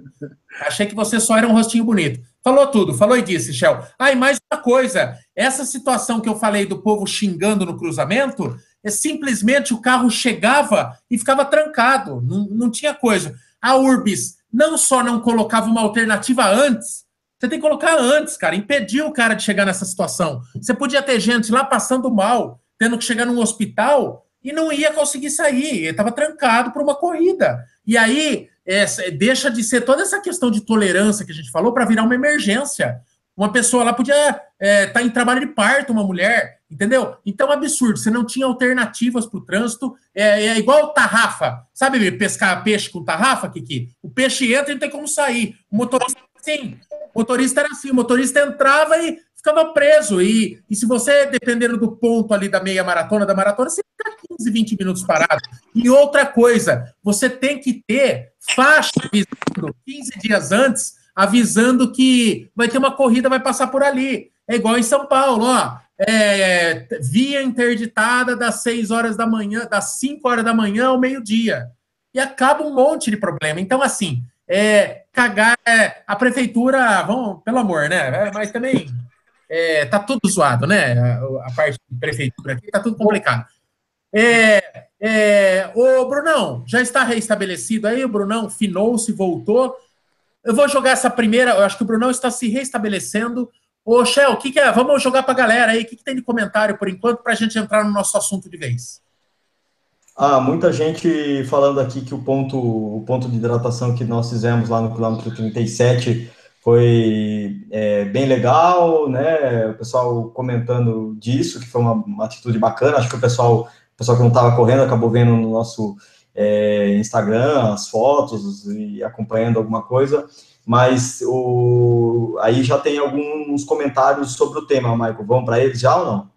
Achei que você só era um rostinho bonito. Falou tudo, falou e disse, Shell. Ah, e mais uma coisa. Essa situação que eu falei do povo xingando no cruzamento, é simplesmente o carro chegava e ficava trancado. Não, não tinha coisa. a Urbis não só não colocava uma alternativa antes, você tem que colocar antes, cara, impedir o cara de chegar nessa situação. Você podia ter gente lá passando mal, tendo que chegar num hospital e não ia conseguir sair, estava trancado por uma corrida. E aí é, deixa de ser toda essa questão de tolerância que a gente falou para virar uma emergência. Uma pessoa lá podia estar é, tá em trabalho de parto, uma mulher, entendeu? Então, absurdo. Você não tinha alternativas para o trânsito. É, é, igual tarrafa. Sabe pescar peixe com tarrafa, Kiki? O peixe entra e não tem como sair. O motorista assim. O motorista era assim. O motorista entrava e ficava preso. E, e se você, dependendo do ponto ali da meia maratona, da maratona, você fica 15, 20 minutos parado. E outra coisa, você tem que ter faixa avisando 15 dias antes, avisando que vai ter uma corrida, vai passar por ali. É igual em São Paulo, ó. É, via interditada das 6 horas da manhã, das 5 horas da manhã ao meio-dia. E acaba um monte de problema. Então, assim, é, cagar. É, a prefeitura, vamos, pelo amor, né? Mas também é, tá tudo zoado, né? A, a, parte de prefeitura aqui tá tudo complicado. É, é, o Brunão, já está reestabelecido aí, o Brunão finou-se, voltou. Eu vou jogar essa primeira, eu acho que o Brunão está se restabelecendo. Ô, Shell, o que, que, é? Vamos jogar para a galera aí, o que, que, tem de comentário por enquanto, para a gente entrar no nosso assunto de vez? Ah, muita gente falando aqui que o ponto, o ponto de hidratação que nós fizemos lá no quilômetro 37 foi é, bem legal, né? O pessoal comentando disso, que foi uma, uma, atitude bacana. Acho que o pessoal, o pessoal que não estava correndo acabou vendo no nosso é, Instagram as fotos e acompanhando alguma coisa. Mas o, aí já tem alguns comentários sobre o tema, Michael. Vamos para eles já ou não?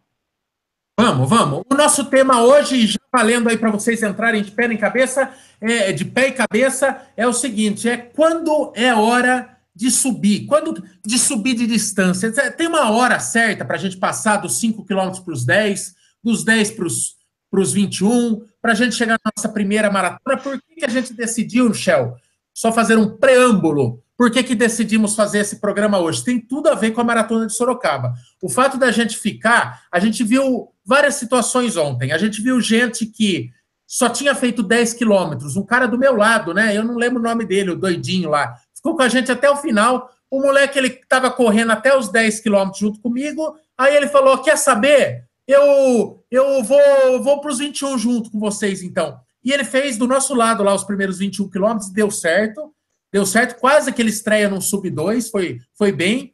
Vamos, vamos. O nosso tema hoje, já valendo aí para vocês entrarem de pé em cabeça, é, de pé e cabeça, é o seguinte: é quando é hora de subir. Quando de subir de distância, tem uma hora certa para a gente passar dos 5 km para os 10, dos 10 para os 21, para a gente chegar na nossa primeira maratona. Por que, que a gente decidiu, Shell, só fazer um preâmbulo? Por que, que decidimos fazer esse programa hoje? Tem tudo a ver com a maratona de Sorocaba. O fato da gente ficar, a gente viu várias situações ontem. A gente viu gente que só tinha feito 10 quilômetros. Um cara do meu lado, né? Eu não lembro o nome dele, o doidinho lá ficou com a gente até o final. O moleque ele estava correndo até os 10 quilômetros junto comigo. Aí ele falou: Quer saber? Eu, eu vou, vou para os 21 junto com vocês, então. E ele fez do nosso lado lá os primeiros 21 quilômetros, deu certo. Deu certo, quase que ele estreia no sub 2, foi, foi bem.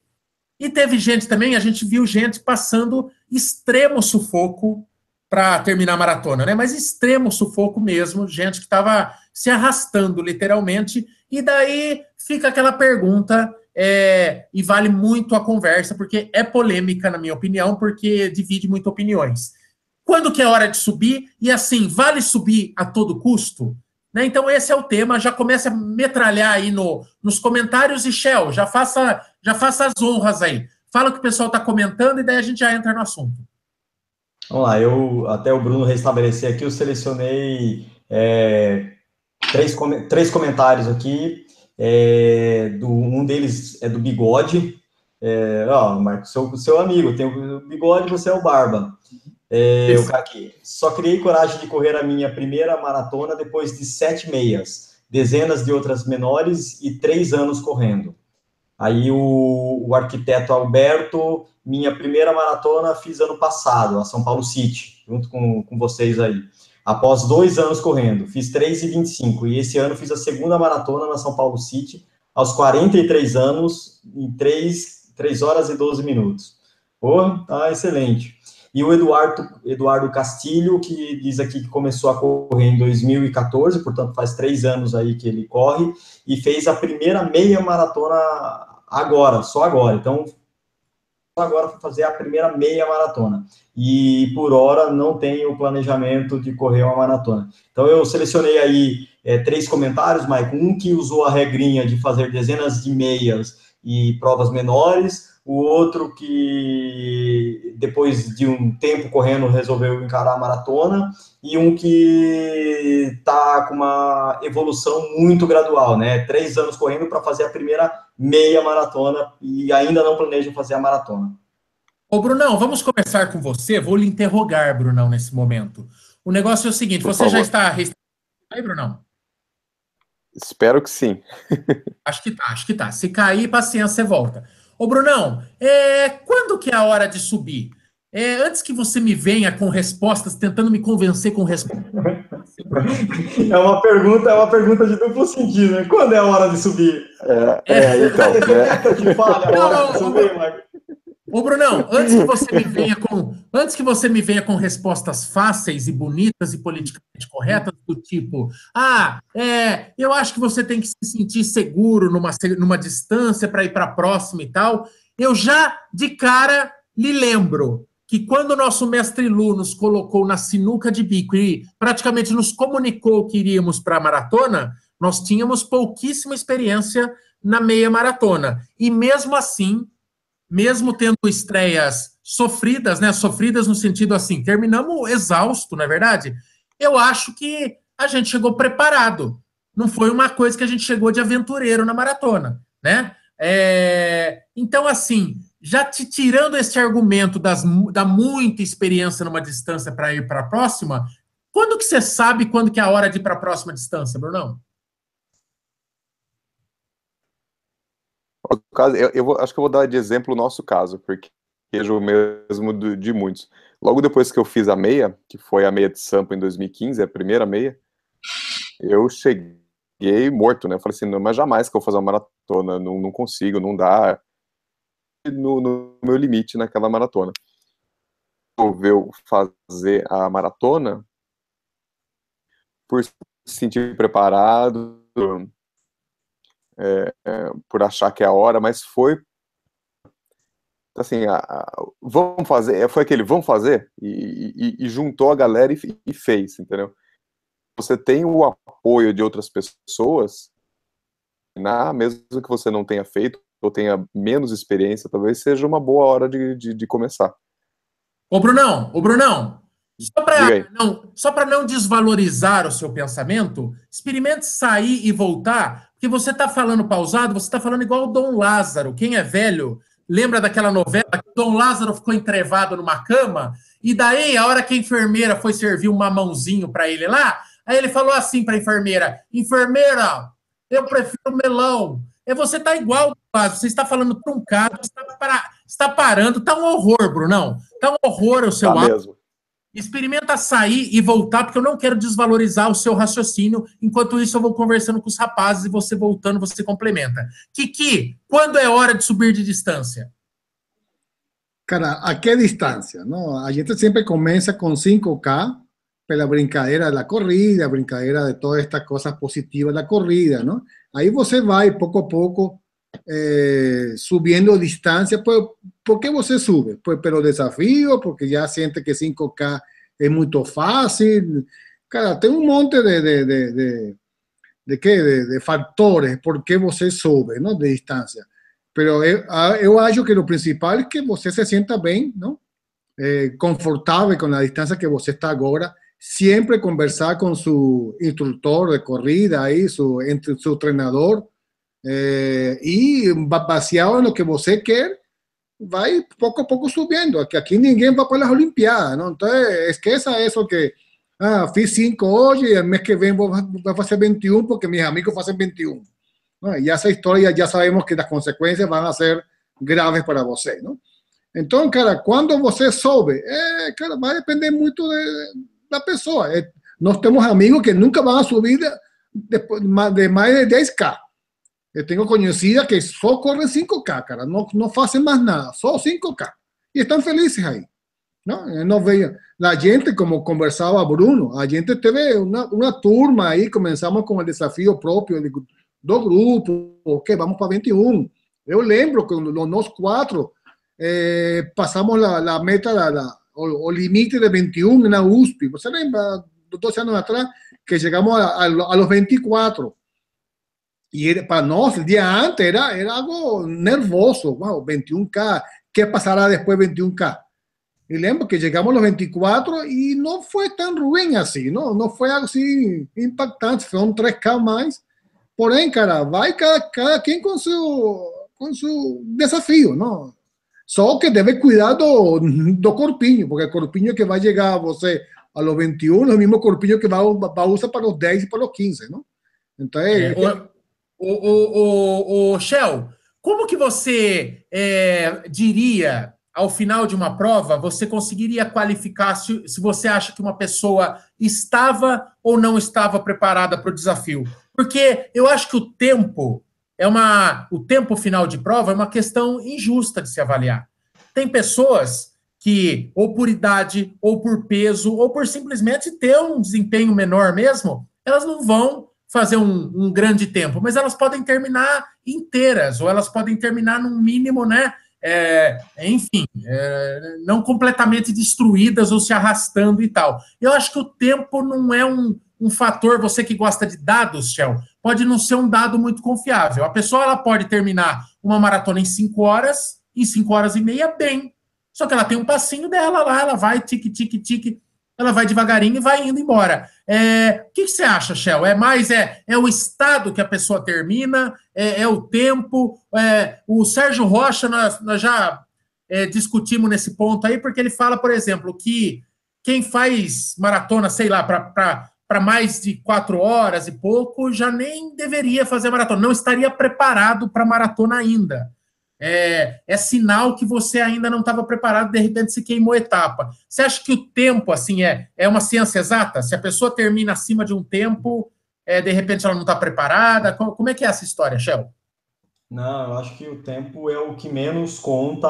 E teve gente também, a gente viu gente passando extremo sufoco para terminar a maratona, né? Mas extremo sufoco mesmo, gente que estava se arrastando literalmente. E daí fica aquela pergunta, é, e vale muito a conversa, porque é polêmica, na minha opinião, porque divide muito opiniões. Quando que é hora de subir? E assim, vale subir a todo custo? Né? Então, esse é o tema. Já começa a metralhar aí no, nos comentários e Shell, já faça, já faça as honras aí. Fala o que o pessoal está comentando e daí a gente já entra no assunto. Vamos lá, eu até o Bruno restabelecer aqui, eu selecionei é, três, três comentários aqui. É, do, um deles é do Bigode. É, ó, Marcos, seu, seu amigo, tem o Bigode, você é o Barba. É, o cara aqui. Só criei coragem de correr a minha primeira maratona depois de sete meias, dezenas de outras menores e três anos correndo. Aí o, o arquiteto Alberto, minha primeira maratona fiz ano passado, a São Paulo City, junto com, com vocês aí. Após dois anos correndo, fiz 3,25 e esse ano fiz a segunda maratona na São Paulo City, aos 43 anos, em 3, 3 horas e 12 minutos. Pô, tá excelente. E o Eduardo, Eduardo Castilho, que diz aqui que começou a correr em 2014, portanto faz três anos aí que ele corre, e fez a primeira meia maratona agora, só agora. Então, agora para fazer a primeira meia maratona. E por hora não tenho planejamento de correr uma maratona. Então eu selecionei aí é, três comentários, Maicon. Um que usou a regrinha de fazer dezenas de meias e provas menores, o outro que depois de um tempo correndo resolveu encarar a maratona, e um que está com uma evolução muito gradual, né? Três anos correndo para fazer a primeira meia maratona e ainda não planeja fazer a maratona. Ô, Brunão, vamos começar com você. Vou lhe interrogar, Brunão, nesse momento. O negócio é o seguinte: Por você favor. já está. Aí, Brunão. Espero que sim. acho que tá, acho que tá. Se cair, paciência, você volta. Ô, Brunão, é, quando que é a hora de subir? É, antes que você me venha com respostas, tentando me convencer com respostas. É uma pergunta, é uma pergunta de duplo sentido, né? Quando é a hora de subir? É, é então. É. Que fala a hora de subir, Ô, Brunão, antes que você me venha com, antes que você me venha com respostas fáceis e bonitas e politicamente corretas, do tipo, ah, é, eu acho que você tem que se sentir seguro numa, numa distância para ir para a próxima e tal. Eu já de cara lhe lembro que quando o nosso mestre Lu nos colocou na sinuca de bico e praticamente nos comunicou que iríamos para a maratona, nós tínhamos pouquíssima experiência na meia maratona. E mesmo assim, mesmo tendo estreias sofridas, né? Sofridas no sentido assim, terminamos exausto, não é verdade? Eu acho que a gente chegou preparado. Não foi uma coisa que a gente chegou de aventureiro na maratona, né? É... Então, assim, já te tirando esse argumento das, da muita experiência numa distância para ir para a próxima, quando que você sabe quando que é a hora de ir para a próxima distância, Brunão? Caso, eu, eu acho que eu vou dar de exemplo o nosso caso, porque vejo o mesmo do, de muitos. Logo depois que eu fiz a meia, que foi a meia de Sampa em 2015, a primeira meia, eu cheguei morto, né? Eu falei assim, não, mas jamais que eu vou fazer uma maratona, não, não consigo, não dá no, no meu limite naquela maratona. Resolveu fazer a maratona por se sentir preparado, é, é, por achar que é a hora, mas foi assim, a, a, vamos fazer, é, foi aquele vamos fazer e, e, e juntou a galera e, e, fez, entendeu? Você tem o apoio de outras pessoas, na, mesmo que você não tenha feito ou tenha menos experiência, talvez seja uma boa hora de, de, de começar. Ô Brunão, ô Brunão, só para não, só não desvalorizar o seu pensamento, experimente sair e voltar que você está falando pausado, você está falando igual o Dom Lázaro. Quem é velho lembra daquela novela que o Dom Lázaro ficou entrevado numa cama e daí, a hora que a enfermeira foi servir um mamãozinho para ele lá, aí ele falou assim para a enfermeira: Enfermeira, eu prefiro melão. E você está igual, você está falando truncado, está, para, está parando, está um horror, Brunão. Está um horror o seu tá mesmo. Experimenta sair e voltar, porque eu não quero desvalorizar o seu raciocínio. Enquanto isso, eu vou conversando com os rapazes e você voltando, você complementa. Kiki, quando é hora de subir de distância? Cara, a que distância? Não? A gente sempre começa com 5K pela brincadeira da corrida, brincadeira de todas estas coisas positivas da corrida, não? Aí você vai pouco a pouco eh, subiendo distancia. Pues, ¿Por qué você sube? Pues pelo desafío, porque ya siente que 5K es muy fácil. Cara, tem um monte de, de, de, de, de, quê? de, de fatores por que você sube, não? De distância. Pero eu, eu acho que o principal é que você se sinta bem, não? Eh, confortável com a distância que você está agora. Sempre conversar com seu instrutor de corrida, aí, su, entre seu treinador, eh, e baseado no que você quer, vai pouco a pouco subindo. Que aqui ninguém vai para as Olimpíadas, não? Então, esqueça isso que ah, fiz 5 hoje e mês que vem vou, vou fazer 21 porque meus amigos fazem 21. Não? E essa história já sabemos que as consequências vão ser graves para você, não? Então, cara, quando você sobe, é, cara, vai depender muito de, da pessoa. É, nós temos amigos que nunca vão subir de, de, de mais de 10K. Eu tenho conhecida que só correm 5K, cara, não, não fazem mais nada, só 5K. E estão felizes aí. Não, eu não vejo. A gente, como conversava Bruno, a gente teve uma, uma turma aí, começamos com o desafio próprio de, do grupo, ok, vamos para 21. Eu lembro que nós quatro eh, passamos a, a meta, la, la, o, o, limite de 21 na USP. Você lembra, 12 anos atrás, que chegamos a, a, a los 24. Y para nosotros, el día antes era, era algo nervoso. Wow, 21K. ¿Qué pasará después de 21K? Y lembro que llegamos a los 24 y no fue tan ruim así, ¿no? No fue así impactante, fueron 3K más. Porém, cara, vai cada, cada quem com seu, com seu desafio, não? Só que deve cuidar do, do corpinho, porque o corpinho que vai chegar a você a los 21 é o mesmo corpinho que vai, vai usar para os 10 e para os 15, não? Então, é, é, o, o, o, o, Shell, como que você é, diria, ao final de uma prova, você conseguiria qualificar se, se você acha que uma pessoa estava ou não estava preparada para o desafio? Porque eu acho que o tempo é uma. O tempo final de prova é uma questão injusta de se avaliar. Tem pessoas que, ou por idade, ou por peso, ou por simplesmente ter um desempenho menor mesmo, elas não vão fazer um, um, grande tempo, mas elas podem terminar inteiras, ou elas podem terminar num mínimo, né? É, enfim, é, não completamente destruídas ou se arrastando e tal. Eu acho que o tempo não é um, um fator, você que gosta de dados, Shell, pode não ser um dado muito confiável. A pessoa ela pode terminar uma maratona em 5 horas, em 5 horas e meia, bem. Só que ela tem um passinho dela lá, ela vai tique, tique, tique, ela vai devagarinho e vai indo embora. É, o que, que, você acha, Shell? É mais é, é o estado que a pessoa termina, é, é o tempo. É, o Sérgio Rocha, nós, nós já é, discutimos nesse ponto aí, porque ele fala, por exemplo, que quem faz maratona, sei lá, para para mais de quatro horas e pouco, já nem deveria fazer maratona, não estaria preparado para maratona ainda. É, é, sinal que você ainda não estava preparado, de repente se queimou etapa. Você acha que o tempo, assim, é, é uma ciência exata? Se a pessoa termina acima de um tempo, é, de repente ela não está preparada? Como, como, é que é essa história, Shell? Não, eu acho que o tempo é o que menos conta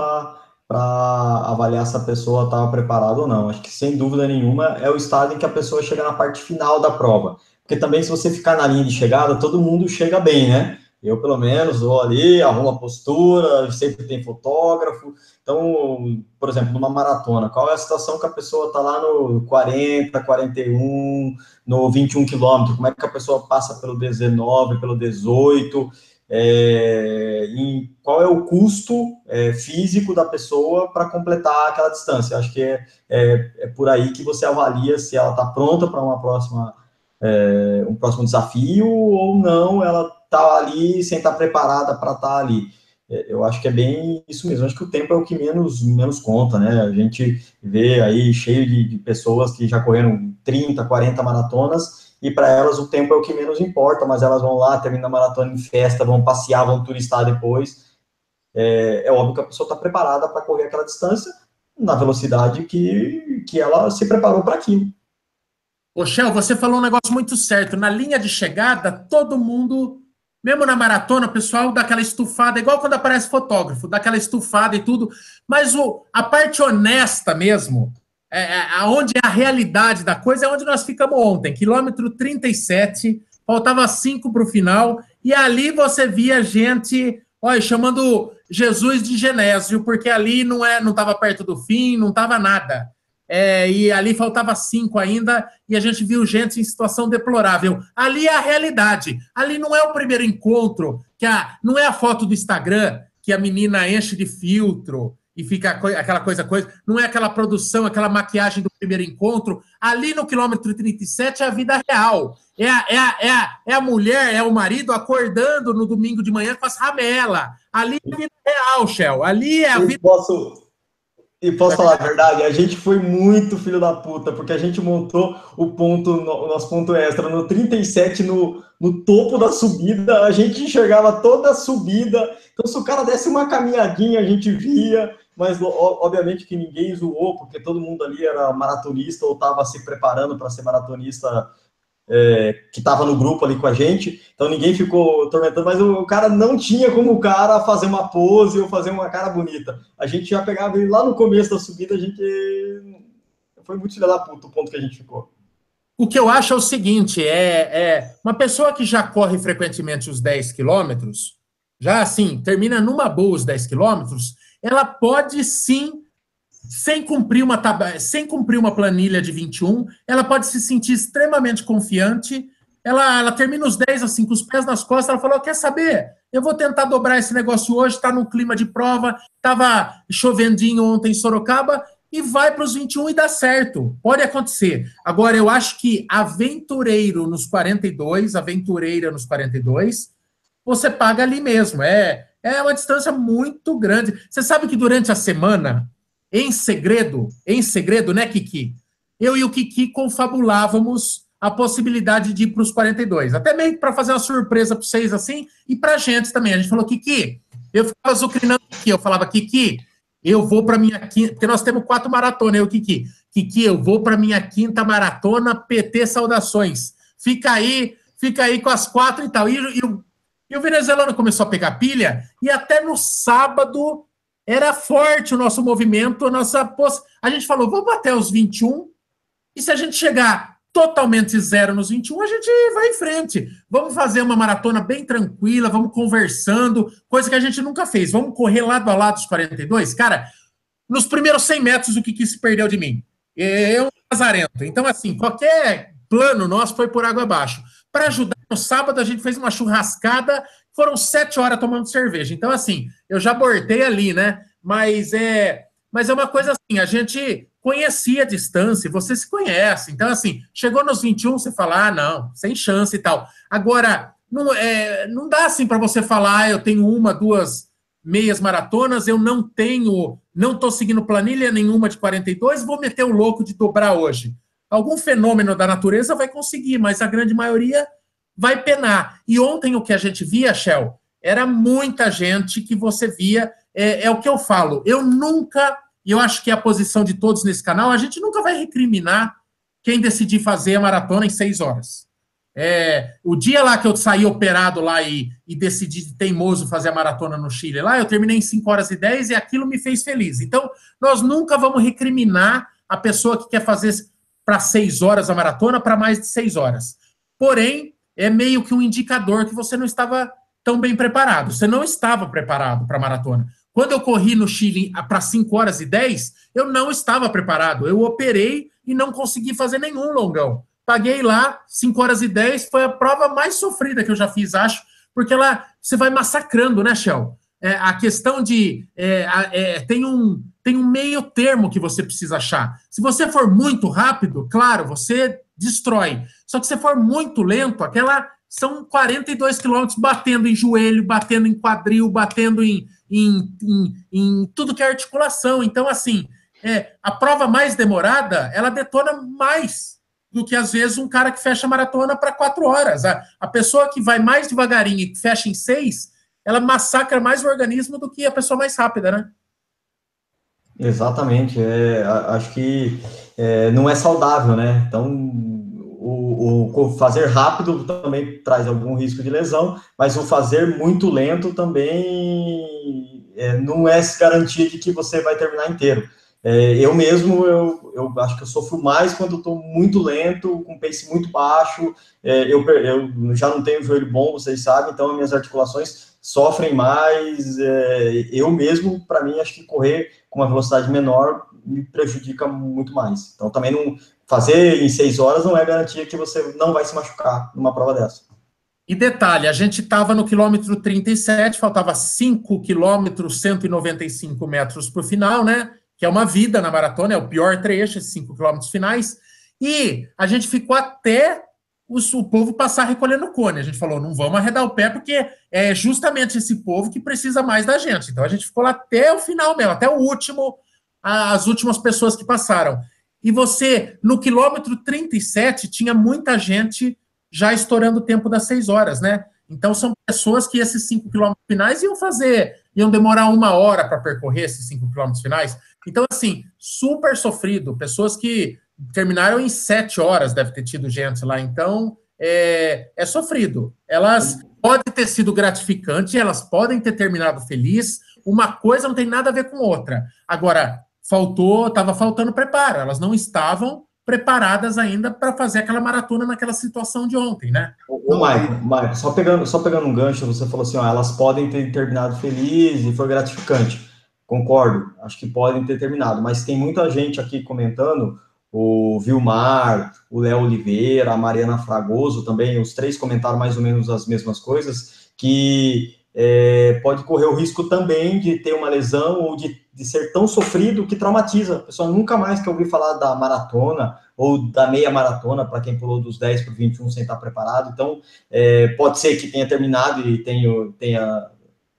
para avaliar se a pessoa estava preparada ou não. Acho que, sem dúvida nenhuma, é o estado em que a pessoa chega na parte final da prova. Porque também, se você ficar na linha de chegada, todo mundo chega bem, né? Eu, pelo menos, vou ali, arrumo a postura, sempre tem fotógrafo. Então, por exemplo, numa maratona, qual é a situação que a pessoa está lá no 40, 41, no 21 quilômetros? Como é que a pessoa passa pelo 19, pelo 18? é, em qual é o custo é, físico da pessoa para completar aquela distância. Acho que é, é, é, por aí que você avalia se ela está pronta para uma próxima é, um próximo desafio ou não, ela está ali sem estar tá preparada para estar tá ali. É, eu acho que é bem isso mesmo. Acho que o tempo é o que menos, menos conta, né? A gente vê aí cheio de, de pessoas que já correram 30, 40 maratonas e para elas o tempo é o que menos importa, mas elas vão lá, terminam a maratona em festa, vão passear, vão turistar depois. É, é óbvio que a pessoa está preparada para correr aquela distância na velocidade que, que ela se preparou para aquilo. Shell, você falou um negócio muito certo. Na linha de chegada, todo mundo, mesmo na maratona, o pessoal dá aquela estufada, igual quando aparece fotógrafo, dá aquela estufada e tudo. Mas o, a parte honesta mesmo, é, é, aonde é a realidade da coisa é onde nós ficamos ontem, quilômetro 37, faltava 5 para o final, e ali você via gente, olha, chamando Jesus de Genésio, porque ali não é, não estava perto do fim, não estava nada. É, e ali faltava cinco ainda, e a gente viu gente em situação deplorável. Ali é a realidade. Ali não é o primeiro encontro, que a, não é a foto do Instagram que a menina enche de filtro, e fica aquela coisa, coisa. Não é aquela produção, aquela maquiagem do primeiro encontro. Ali no quilômetro 37 é a vida real. É a, é a, é a, é a mulher, é o marido acordando no domingo de manhã com as ramelas. Ali é a vida real, Shell. Ali é a vida. Posso, e posso falar a verdade, a gente foi muito filho da puta, porque a gente montou o ponto, o nosso ponto extra. No 37, no, no topo da subida, a gente enxergava toda a subida. Então, se o cara desse uma caminhadinha, a gente via. Mas obviamente que ninguém zoou, porque todo mundo ali era maratonista ou estava se preparando para ser maratonista é, que estava no grupo ali com a gente, então ninguém ficou tormentando, mas o, cara não tinha como o cara fazer uma pose ou fazer uma cara bonita. A gente já pegava ele lá no começo da subida, a gente foi muito filha da puta o ponto que a gente ficou. O que eu acho é o seguinte: é, é uma pessoa que já corre frequentemente os 10 quilômetros, já assim, termina numa boa os 10 quilômetros, ela pode sim, sem cumprir uma sem cumprir uma planilha de 21, ela pode se sentir extremamente confiante. Ela, ela termina os 10 assim, com os pés nas costas, ela falou: quer saber? Eu vou tentar dobrar esse negócio hoje, está no clima de prova, estava chovendinho ontem em Sorocaba, e vai para os 21 e dá certo. Pode acontecer. Agora, eu acho que aventureiro nos 42, aventureira nos 42, você paga ali mesmo. É, é uma distância muito grande. Você sabe que durante a semana, em segredo, em segredo, né, Kiki? Eu e o Kiki confabulávamos a possibilidade de ir para os 42. Até meio para fazer uma surpresa para vocês assim e para a gente também. A gente falou, Kiki, eu ficava zucrinando aqui, eu falava, Kiki, eu vou para minha quinta, porque nós temos quatro maratonas, eu, Kiki. Kiki, eu vou para minha quinta maratona, PT Saudações. Fica aí, fica aí com as quatro e tal. E, e, e o venezuelano começou a pegar pilha, e até no sábado era forte o nosso movimento, a nossa. A gente falou, vamos até os 21, e se a gente chegar totalmente zero nos 21, a gente vai em frente. Vamos fazer uma maratona bem tranquila, vamos conversando, coisa que a gente nunca fez. Vamos correr lado a lado os 42. Cara, nos primeiros 100 metros, o que, que se perdeu de mim? Eu, Lazarento. Então, assim, qualquer plano nosso foi por água abaixo. Para ajudar, no sábado a gente fez uma churrascada, foram sete horas tomando cerveja. Então, assim, eu já abortei ali, né? Mas é, mas é uma coisa assim, a gente conhecia a distância, você se conhece. Então, assim, chegou nos 21, você fala, ah, não, sem chance e tal. Agora, não, é, não dá assim para você falar, ah, eu tenho uma, duas meias maratonas, eu não tenho, não estou seguindo planilha nenhuma de 42, vou meter o louco de dobrar hoje. Algum fenômeno da natureza vai conseguir, mas a grande maioria vai penar. E ontem o que a gente via, Shell, era muita gente que você via, é, é o que eu falo, eu nunca e eu acho que é a posição de todos nesse canal, a gente nunca vai recriminar quem decidir fazer a maratona em seis horas. É, o dia lá que eu saí operado lá e, e decidi teimoso fazer a maratona no Chile lá, eu terminei em 5 horas e 10 e aquilo me fez feliz. Então, nós nunca vamos recriminar a pessoa que quer fazer para 6 horas a maratona para mais de 6 horas. Porém, é meio que um indicador que você não estava tão bem preparado. Você não estava preparado para a maratona. Quando eu corri no Chile para 5 horas e 10, eu não estava preparado. Eu operei e não consegui fazer nenhum longão. Paguei lá 5 horas e 10, foi a prova mais sofrida que eu já fiz, acho, porque lá você vai massacrando, né, Shell? É, a questão de. É, é, tem, um, tem um meio termo que você precisa achar. Se você for muito rápido, claro, você destrói. Só que se for muito lento, aquela. São 42 quilômetros batendo em joelho, batendo em quadril, batendo em, em, em, em tudo que é articulação. Então, assim, é, a prova mais demorada, ela detona mais do que, às vezes, um cara que fecha a maratona para quatro horas. A, a pessoa que vai mais devagarinho e fecha em seis, ela massacra mais o organismo do que a pessoa mais rápida, né? Exatamente. É, acho que é, não é saudável, né? Então, o, o, fazer rápido também traz algum risco de lesão, mas o fazer muito lento também é, não é garantia de que você vai terminar inteiro. É, eu mesmo, eu, eu acho que eu sofro mais quando estou muito lento, com pace muito baixo, é, eu, eu já não tenho joelho bom, vocês sabem, então as minhas articulações sofrem mais, é, eu mesmo, para mim, acho que correr com uma velocidade menor me prejudica muito mais. Então, também não, fazer em seis horas não é garantia que você não vai se machucar numa prova dessa. E detalhe, a gente estava no quilômetro 37, faltava 5 quilômetros, 195 metros para o final, né? Que é uma vida na maratona, é o pior trecho, esses 5 quilômetros finais. E a gente ficou até o povo passar recolhendo cone. A gente falou, não vamos arredar o pé, porque é justamente esse povo que precisa mais da gente. Então a gente ficou lá até o final mesmo, até o último, as últimas pessoas que passaram. E você, no quilômetro 37, tinha muita gente já estourando o tempo das seis horas, né? Então são pessoas que esses cinco quilômetros finais iam fazer, iam demorar uma hora para percorrer esses cinco quilômetros finais. Então, assim, super sofrido. Pessoas que terminaram em sete horas, deve ter tido gente lá. Então, é, é sofrido. Elas podem ter sido gratificantes, elas podem ter terminado feliz. Uma coisa não tem nada a ver com outra. Agora, faltou, estava faltando preparo. Elas não estavam preparadas ainda para fazer aquela maratona naquela situação de ontem, né? O Maicon, só pegando, só pegando um gancho, você falou assim, ó, elas podem ter terminado feliz e foi gratificante. Concordo, acho que podem ter terminado, mas tem muita gente aqui comentando, o Vilmar, o Léo Oliveira, a Mariana Fragoso também, os três comentaram mais ou menos as mesmas coisas, que é, pode correr o risco também de ter uma lesão ou de, de ser tão sofrido que traumatiza. A pessoa nunca mais quer ouvir falar da maratona ou da meia maratona, para quem pulou dos 10 para 21 sem estar preparado. Então, é, pode ser que tenha terminado e tenha, tenha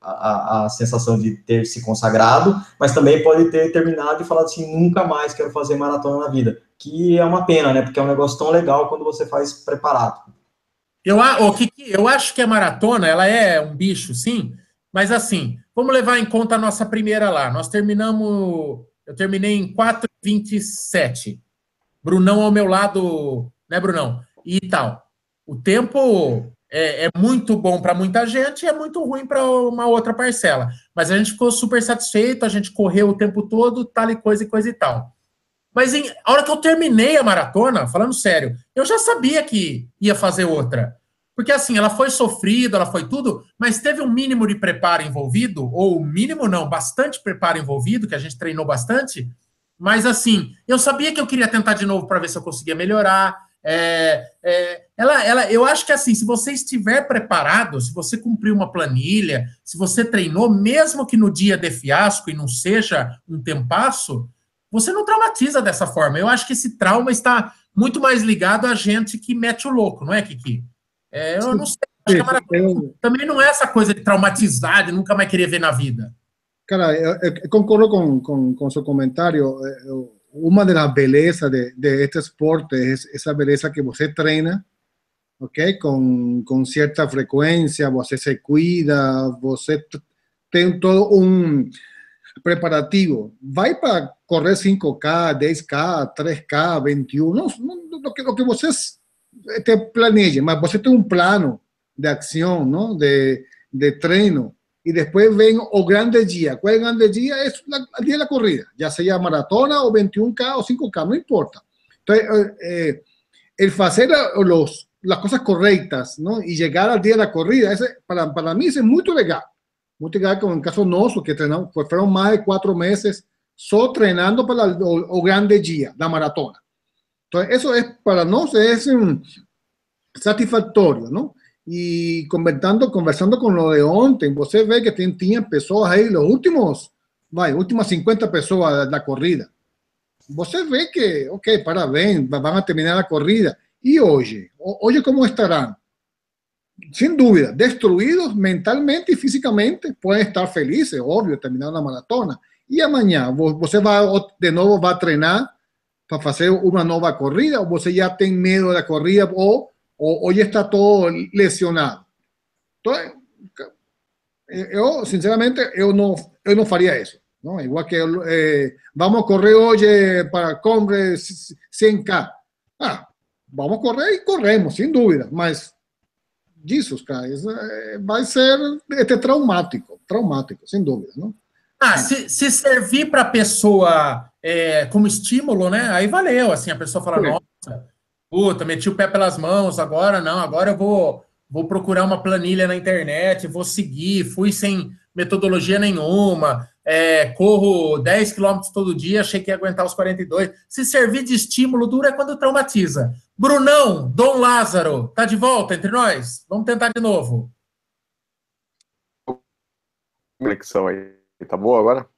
a, a, sensação de ter se consagrado, mas também pode ter terminado e falado assim: nunca mais quero fazer maratona na vida que é uma pena, né? Porque é um negócio tão legal quando você faz preparado. Eu, o que, eu acho que a maratona, ela é um bicho, sim, mas assim, vamos levar em conta a nossa primeira lá. Nós terminamos, eu terminei em 4,27. Brunão ao meu lado, né, Brunão? E tal. O tempo é, é muito bom para muita gente e é muito ruim para uma outra parcela. Mas a gente ficou super satisfeito, a gente correu o tempo todo, tal e coisa e coisa e tal. Mas em, a hora que eu terminei a maratona, falando sério, eu já sabia que ia fazer outra. Porque assim, ela foi sofrida, ela foi tudo, mas teve um mínimo de preparo envolvido, ou mínimo não, bastante preparo envolvido, que a gente treinou bastante. Mas assim, eu sabia que eu queria tentar de novo para ver se eu conseguia melhorar. É, é, ela, ela, eu acho que assim, se você estiver preparado, se você cumprir uma planilha, se você treinou, mesmo que no dia de fiasco e não seja um tempasso, você não traumatiza dessa forma. Eu acho que esse trauma está muito mais ligado a gente que mete o louco, não é, Kiki? É, eu não sei. Acho que a maratona também não é essa coisa de traumatizar, de nunca mais querer ver na vida. Cara, eu, eu concordo com, com, com seu comentário. Uma das belezas de, de este esporte é essa beleza que você treina, ok? Com, com certa frequência, você se cuida, você tem todo um preparativo. Vai para correr 5K, 10K, 3K, 21, não, não, lo, que, lo que vocês te planejem, mas você tem um plano de ação, não? De, de treino, y después ven o grande dia. ¿Cuál grande día? Es la, el día de la corrida, ya sea maratona o 21K o 5K, no importa. Entonces, eh, el hacer los, las cosas correctas ¿no? y llegar al día de la corrida, ese, para, para mí es muy legal. Muy legal como en el caso nuestro, que entrenamos, pues fueron más de cuatro meses solo entrenando para el, o, o, grande día, la maratona. Entonces, eso es para nosotros es um, satisfactorio, ¿no? E conversando, conversando com o de você vê que tem, tinha pessoas aí, os últimos, vai, últimas 50 pessoas da corrida. Você vê que, ok, parabéns, vão terminar a corrida. E hoje? Hoje como estarão? Sem dúvida, destruídos mentalmente e fisicamente, podem estar felizes, óbvio, terminando a maratona. E amanhã, você vai de novo vai treinar para fazer uma nova corrida, ou você já tem medo da corrida, ou o, hoy está todo lesionado. Entonces, yo sinceramente, yo no, yo no faría eso. ¿no? Igual que eh, vamos correr hoy para comprar 100K. Ah, vamos correr y corremos, sin duda, mas Jesus, cara, isso vai ser este, traumático, traumático, sem dúvida, não? Ah, se, se servir para a pessoa é, como estímulo, né? Aí valeu, assim, a pessoa fala, nossa, puta, meti o pé pelas mãos, agora não, agora eu vou, vou procurar uma planilha na internet, vou seguir, fui sem metodologia nenhuma, é, corro 10 quilômetros todo dia, achei que ia aguentar os 42. Se servir de estímulo, dura é quando traumatiza. Brunão, Dom Lázaro, tá de volta entre nós? Vamos tentar de novo. Conexão aí, tá boa agora?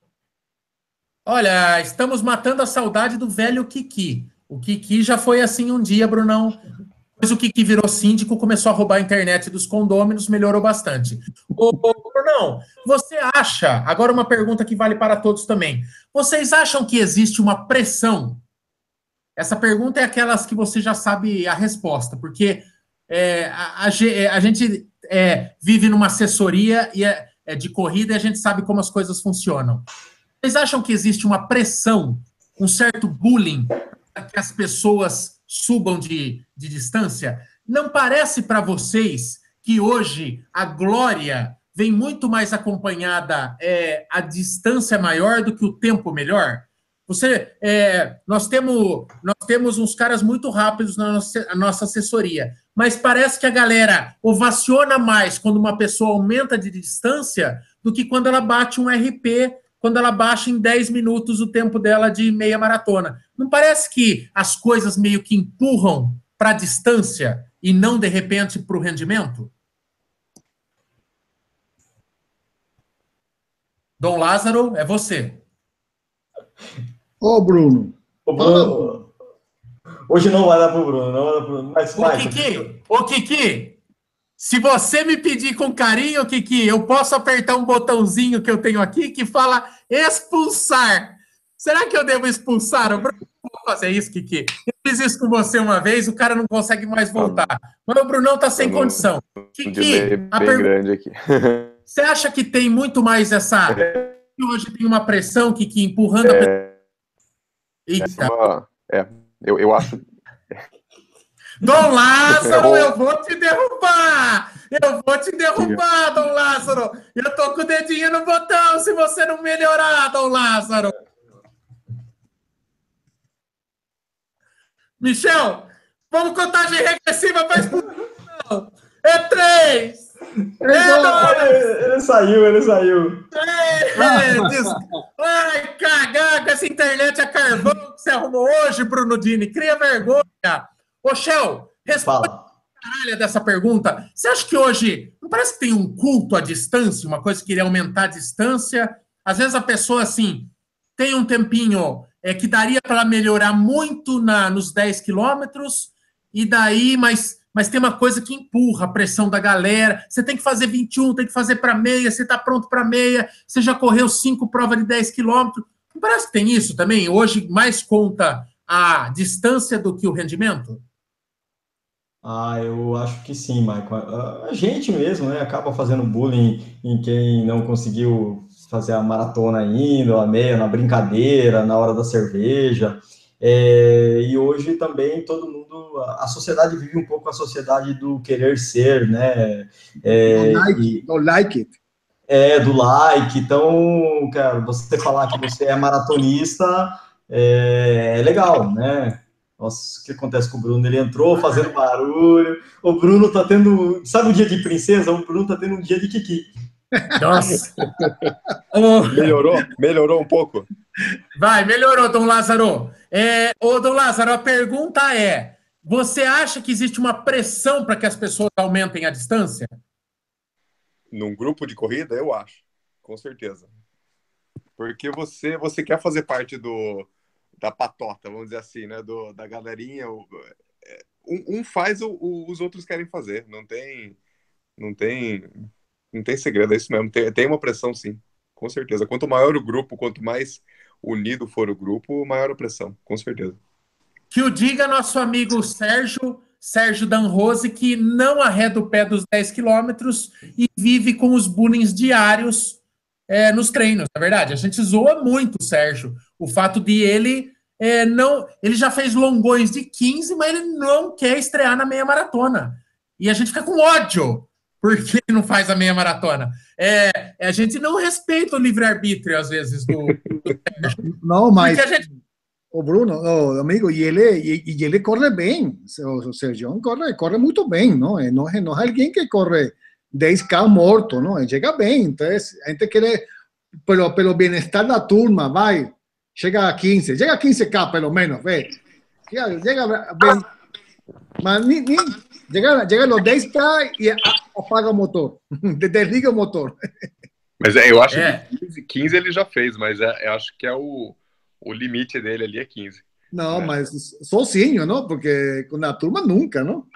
Olha, estamos matando a saudade do velho Kiki. O Kiki já foi assim um dia, Brunão. Depois o Kiki virou síndico, começou a roubar a internet dos condôminos, melhorou bastante. Ô, Brunão, você acha, agora uma pergunta que vale para todos também. Vocês acham que existe uma pressão? Essa pergunta é aquelas que você já sabe a resposta, porque é, a, a, a, gente é, vive numa assessoria e é, é de corrida e a gente sabe como as coisas funcionam. Vocês acham que existe uma pressão, um certo bullying que as pessoas subam de, de distância? Não parece para vocês que hoje a glória vem muito mais acompanhada é, a distância maior do que o tempo melhor? Você, é, nós temos nós temos uns caras muito rápidos na nossa, nossa assessoria, mas parece que a galera ovaciona mais quando uma pessoa aumenta de distância do que quando ela bate um RP quando ela baixa em 10 minutos o tempo dela de meia maratona. Não parece que as coisas meio que empurram para a distância e não, de repente, para o rendimento? Dom Lázaro, é você. Ô, Bruno. Ô, Bruno. Hoje não vai dar para o Bruno, não vai dar pro... mas vai. Ô, Kiki, ô, Kiki, se você me pedir com carinho, Kiki, eu posso apertar um botãozinho que eu tenho aqui que fala expulsar. Será que eu devo expulsar o Bruno? vou fazer isso, Kiki. Eu fiz isso com você uma vez, o cara não consegue mais voltar. Mas o Brunão tá sem condição. Kiki, a pergunta... grande aqui. Você acha que tem muito mais essa. É. Hoje tem uma pressão, Kiki, empurrando é... a. Eita. É, uma... é, eu, eu acho. Dom Lázaro, eu vou te derrubar! Eu vou te derrubar, Dom Lázaro! Eu tô com o dedinho no botão se você não melhorar, Dom Lázaro! Michel, vamos contagem regressiva para expulsão! É três! Ele, é ele, ele, saiu, ele saiu. É, diz, ai, cagar com essa internet a carvão que você arrumou hoje, Bruno Dini. Cria vergonha. Ô, Shell, responde caralho dessa pergunta. Você acha que hoje não parece que tem um culto à distância, uma coisa que iria aumentar a distância? Às vezes a pessoa, assim, tem um tempinho é, que daria para melhorar muito na, nos 10 quilômetros, e daí, mas, mas tem uma coisa que empurra a pressão da galera. Você tem que fazer 21, tem que fazer para meia, você está pronto para meia, você já correu cinco provas de 10 quilômetros. Não parece que tem isso também? Hoje mais conta a distância do que o rendimento? Ah, eu acho que sim, Michael. A gente mesmo, né, acaba fazendo bullying em quem não conseguiu fazer a maratona ainda, a meia, na brincadeira, na hora da cerveja. É, e hoje também todo mundo, a sociedade vive um pouco a sociedade do querer ser, né? É, do like, like it. É, do like. Então, cara, você falar que você é maratonista é, é legal, né? Nossa, o que acontece com o Bruno? Ele entrou fazendo barulho. O Bruno tá tendo. Sabe o dia de princesa? O Bruno tá tendo um dia de Kiki. Nossa! melhorou? Melhorou um pouco? Vai, melhorou, Dom Lázaro. É, ô, Dom Lázaro, a pergunta é: você acha que existe uma pressão para que as pessoas aumentem a distância? Num grupo de corrida, eu acho, com certeza. Porque você, você quer fazer parte do, da patota, vamos dizer assim, né? Do, da galerinha. É, um, um faz, o, o, os outros querem fazer. Não tem, não tem, não tem segredo, é isso mesmo. Tem, tem uma pressão, sim, com certeza. Quanto maior o grupo, quanto mais unido for o grupo, maior a pressão, com certeza. Que o diga nosso amigo Sérgio, Sérgio Danrose, que não arreda o pé dos 10 quilômetros e vive com os bullying diários é, nos treinos, na é verdade. A gente zoa muito o Sérgio. O fato de ele é, não. Ele já fez longões de 15, mas ele não quer estrear na meia maratona. E a gente fica com ódio porque ele não faz a meia maratona. É, a gente não respeita o livre-arbítrio, às vezes, do. não, mas. Gente... O Bruno, o amigo, e ele, e, e ele corre bem. O Sérgio corre, corre muito bem, não? Não, não é alguém que corre 10K morto, não? Ele chega bem. Então, a gente quer, pelo, pelo bem-estar da turma, vai, chega a 15, chega a 15K pelo menos, ve. Chega, chega bem. Mas ni, ni, chega, chega los 10K e apaga o motor, desliga o motor. Mas é, eu acho é. que 15, 15 ele já fez, mas é, eu acho que é o, o limite dele ali é 15. Não, é. mas sozinho, não? Porque com a turma nunca, não?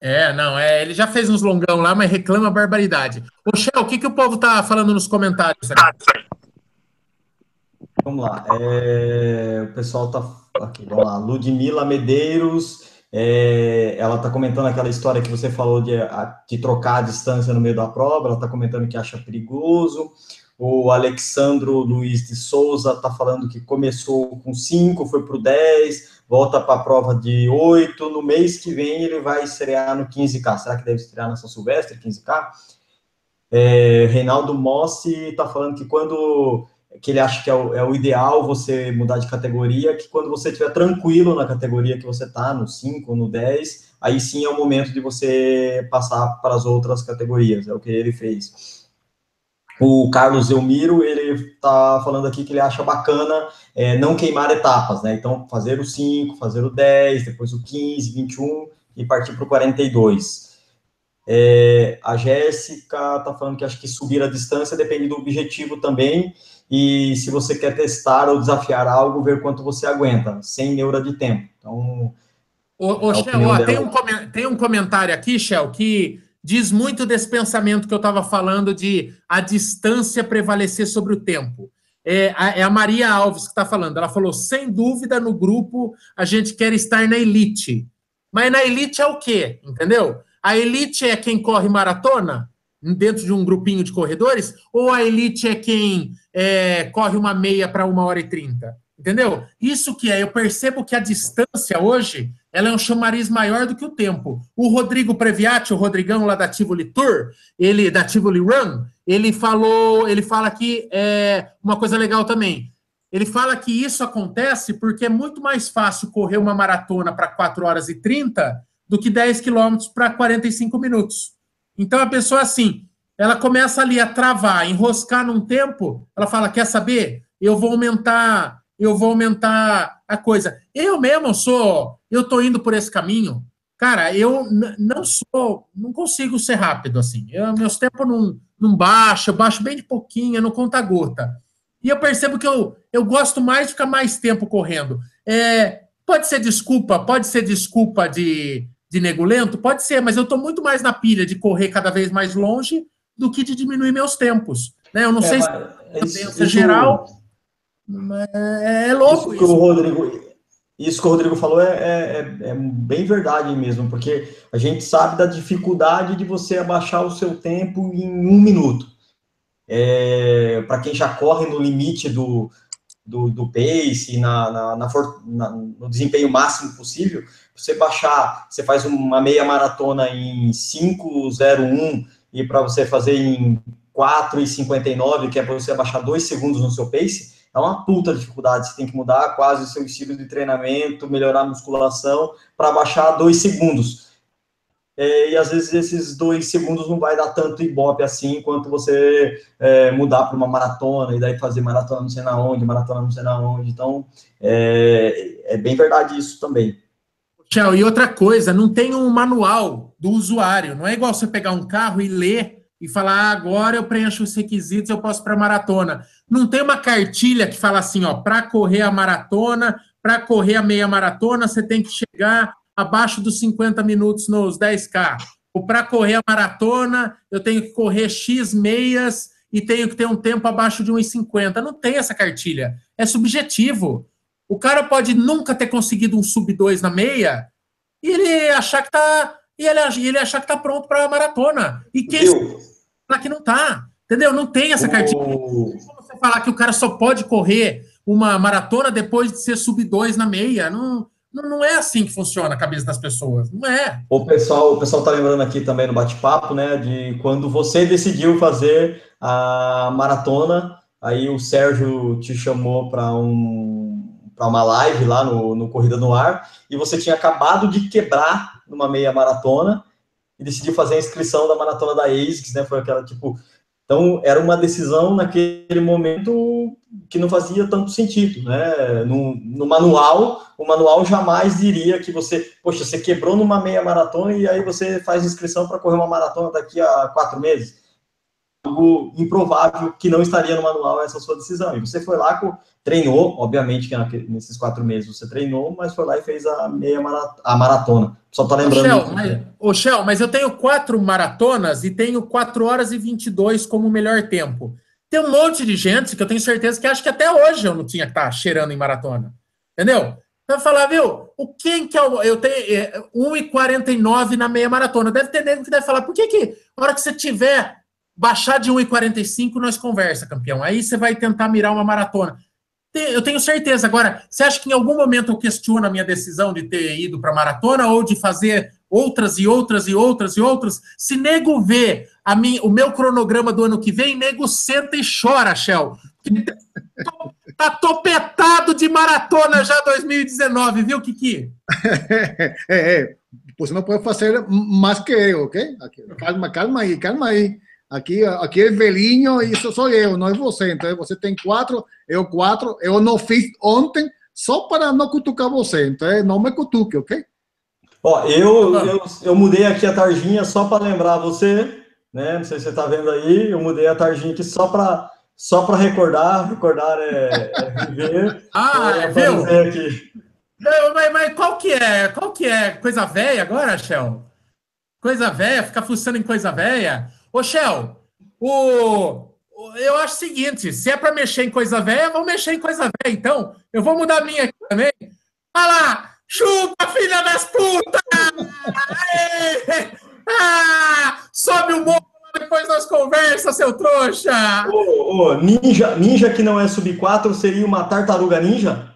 É, não, é, ele já fez uns longão lá, mas reclama barbaridade. Ô, Shell, o que, que o povo tá falando nos comentários? Aqui? Vamos lá. É, o pessoal tá aqui. Vamos lá. Ludmila Medeiros. É, ela está comentando aquela história que você falou de, de trocar a distância no meio da prova. Ela está comentando que acha perigoso. O Alexandro Luiz de Souza está falando que começou com 5, foi para o 10, volta para a prova de 8. No mês que vem ele vai estrear no 15K. Será que deve estrear na São Silvestre, 15K? É, Reinaldo Mossi está falando que quando que ele acha que é o, é o, ideal você mudar de categoria, que quando você estiver tranquilo na categoria que você está, no 5, no 10, aí sim é o momento de você passar para as outras categorias, é o que ele fez. O Carlos Elmiro, ele está falando aqui que ele acha bacana é, não queimar etapas, né? Então, fazer o 5, fazer o 10, depois o 15, 21 e partir para o 42. É, a Jéssica está falando que acha que subir a distância depende do objetivo também, e se você quer testar ou desafiar algo, ver quanto você aguenta, sem neura de tempo. Então. Ô, ô Shell, ó, tem, um, tem um comentário aqui, Shell, que diz muito desse pensamento que eu estava falando de a distância prevalecer sobre o tempo. É a, é a Maria Alves que está falando. Ela falou: sem dúvida, no grupo a gente quer estar na elite. Mas na elite é o quê? Entendeu? A elite é quem corre maratona dentro de um grupinho de corredores, ou a elite é quem é, corre uma meia para uma hora e trinta? Entendeu? Isso que é, eu percebo que a distância hoje ela é um chamariz maior do que o tempo. O Rodrigo Previati, o Rodrigão lá da Tivoli Tour, ele da Tivoli Run, ele falou, ele fala que é uma coisa legal também. Ele fala que isso acontece porque é muito mais fácil correr uma maratona para 4 horas e 30 do que 10 quilômetros para 45 minutos. Então a pessoa assim, ela começa ali a travar, enroscar num tempo, ela fala: quer saber? Eu vou aumentar, eu vou aumentar a coisa. Eu mesmo sou, eu tô indo por esse caminho. Cara, eu não sou, não consigo ser rápido assim. Eu, meus tempos não, não baixam, eu baixo bem de pouquinho, não conta gota. E eu percebo que eu, eu gosto mais de ficar mais tempo correndo. É, pode ser desculpa, pode ser desculpa de, de negulento? Pode ser, mas eu estou muito mais na pilha de correr cada vez mais longe do que de diminuir meus tempos. Né? Eu não é, sei se é isso, geral. É, é louco isso. Que isso. O Rodrigo, isso que o Rodrigo falou é, é, é, bem verdade mesmo, porque a gente sabe da dificuldade de você abaixar o seu tempo em um minuto é, para quem já corre no limite do, do, do pace, na, na, na, na, no desempenho máximo possível, você baixar, você faz uma meia maratona em 5,01 e para você fazer em 4,59, que é para você abaixar dois segundos no seu pace, é uma puta dificuldade. Você tem que mudar quase o seu estilo de treinamento, melhorar a musculação para baixar dois segundos é, e às vezes esses dois segundos não vai dar tanto ibope assim quanto você é, mudar para uma maratona e daí fazer maratona não sei na onde, maratona não sei na onde. Então, é, é bem verdade isso também. Tchau, e outra coisa, não tem um manual do usuário, não é igual você pegar um carro e ler e falar, ah, agora eu preencho os requisitos, eu posso para maratona. Não tem uma cartilha que fala assim, ó, para correr a maratona, para correr a meia maratona, você tem que chegar abaixo dos 50 minutos nos 10K. Ou para correr a maratona, eu tenho que correr X meias e tenho que ter um tempo abaixo de 1,50. Não tem essa cartilha. É subjetivo. O cara pode nunca ter conseguido um sub 2 na meia e ele achar que tá. E ele, ele achar que tá pronto para a maratona. E quem falar que não tá. Entendeu? Não tem essa cartilha. Oh. Você falar que o cara só pode correr uma maratona depois de ser sub 2 na meia. Não, não, não é assim que funciona a cabeça das pessoas, não é. O pessoal, o pessoal tá lembrando aqui também no bate-papo, né, de quando você decidiu fazer a maratona, aí o Sérgio te chamou para um para uma live lá no, no Corrida no Ar, e você tinha acabado de quebrar numa meia maratona e decidiu fazer a inscrição da maratona da ASICS, né? Foi aquela tipo, então, era uma decisão naquele momento que não fazia tanto sentido, né? No, no, manual, o manual jamais diria que você, poxa, você quebrou numa meia maratona e aí você faz inscrição para correr uma maratona daqui a quatro meses algo improvável que não estaria no manual essa sua decisão. E você foi lá, treinou, obviamente que nesses quatro meses você treinou, mas foi lá e fez a meia maratona, a maratona. Só tá lembrando. Ô, Shell, mas, ô, Shell, mas eu tenho quatro maratonas e tenho 4 horas e 22 como melhor tempo. Tem um monte de gente que eu tenho certeza que acha que até hoje eu não tinha que estar tá cheirando em maratona. Entendeu? Vai falar, viu, o quem que é o. Eu tenho é, 1,49 na meia maratona. Deve ter nego que deve falar, por que que, na hora que você tiver baixar de 1,45 nós conversa, campeão. Aí você vai tentar mirar uma maratona. Eu tenho certeza. Agora, você acha que em algum momento eu questiono a minha decisão de ter ido para maratona ou de fazer outras e outras e outras e outras? Se nego vê a mim, o meu cronograma do ano que vem, nego senta e chora, Shell. Tá topetado de maratona já 2019, viu, Kiki? É, é. Você não pode fazer mais que eu, ok? Calma, calma aí, calma aí. Aqui, aqui é velhinho e isso sou eu, não é você. Então você tem quatro, eu quatro. Eu não fiz ontem só para não cutucar você. Então não me cutuque, ok? Ó, eu, eu, eu mudei aqui a tarjinha só para lembrar você, né? Não sei se você está vendo aí. Eu mudei a tarjinha aqui só para só para recordar. Recordar é, é viver. ah, é, viu? Aqui. Não, mas, mas qual que é? Qual que é? Coisa velha agora, Shell? Coisa velha? Ficar fuçando em coisa velha? Ô, Shell, o, eu acho o seguinte: se é para mexer em coisa velha, vamos mexer em coisa velha. Então, eu vou mudar a minha aqui também. Olha lá! Chupa, filha das putas! Aê! Ah, sobe o morro depois das conversas, seu trouxa! Ô, ô, ninja, ninja que não é sub 4 seria uma tartaruga ninja?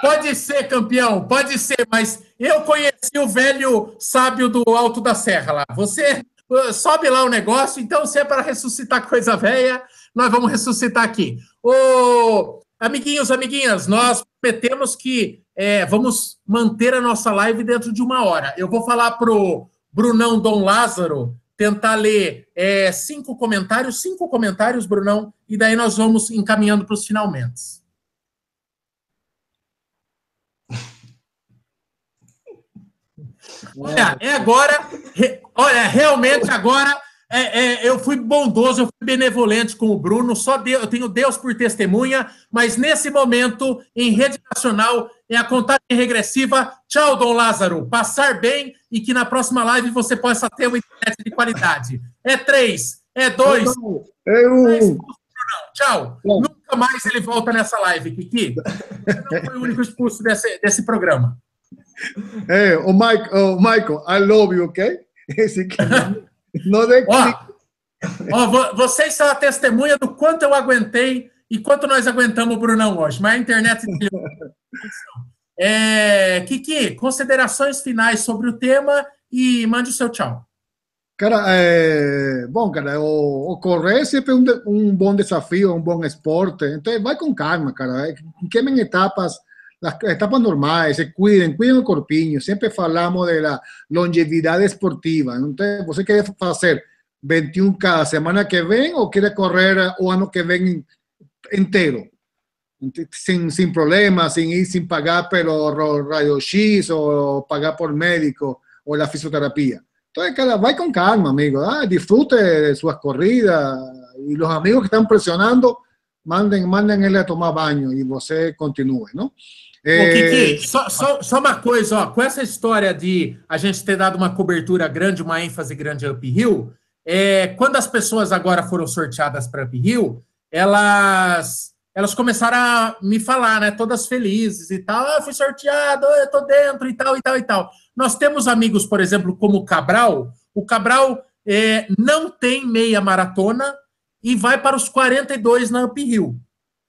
Pode ser, campeão, pode ser, mas eu conheci o velho sábio do Alto da Serra lá. Você sobe lá o negócio, então se é para ressuscitar coisa velha, nós vamos ressuscitar aqui. Ô, amiguinhos, amiguinhas, nós prometemos que é, vamos manter a nossa live dentro de uma hora. Eu vou falar pro Brunão Dom Lázaro tentar ler é, cinco comentários, cinco comentários, Brunão, e daí nós vamos encaminhando para os finalmente. Olha, é agora. Olha, realmente agora é, é, eu fui bondoso, eu fui benevolente com o Bruno, só Deus, eu tenho Deus por testemunha, mas nesse momento, em rede nacional, é a contagem regressiva. Tchau, Dom Lázaro. Passar bem e que na próxima live você possa ter uma internet de qualidade. É três, é dois. É um. Tchau. Nunca mais ele volta nessa live, Kiki. Não foi o único expulso desse, desse programa. É, o, Mike, o Michael, I love you, ok? Esse que não é ó, vocês são a testemunha do quanto eu aguentei e quanto nós aguentamos o Brunão hoje, mas a internet. é, Kiki, considerações finais sobre o tema e mande o seu tchau. Cara, é, bom, cara, o, o correr sempre é um, um bom desafio, um bom esporte. Então, vai com calma, cara. Queimem etapas, las etapas normais, se cuidem, cuidem o corpinho. Sempre falamos de la longevidade esportiva. Então, você quer fazer 21 cada semana que vem ou quer correr o ano que vem inteiro? Sin, sin problemas, sin ir, sin pagar pelo raio X o pagar por médico o la fisioterapia. Entonces, cada, vai com calma, amigo. Ah, disfrute de suas corridas e os amigos que estão pressionando, mandem, mandem ele a tomar banho e você continue, não? É... Kiki, só, só, só, uma coisa, ó, com essa história de a gente ter dado uma cobertura grande, uma ênfase grande uphill, é, quando as pessoas agora foram sorteadas para uphill, elas elas começaram a me falar, né? Todas felizes e tal. Ah, fui sorteado, eu tô dentro e tal, e tal, e tal. Nós temos amigos, por exemplo, como o Cabral. O Cabral é, não tem meia maratona e vai para os 42 na uphill.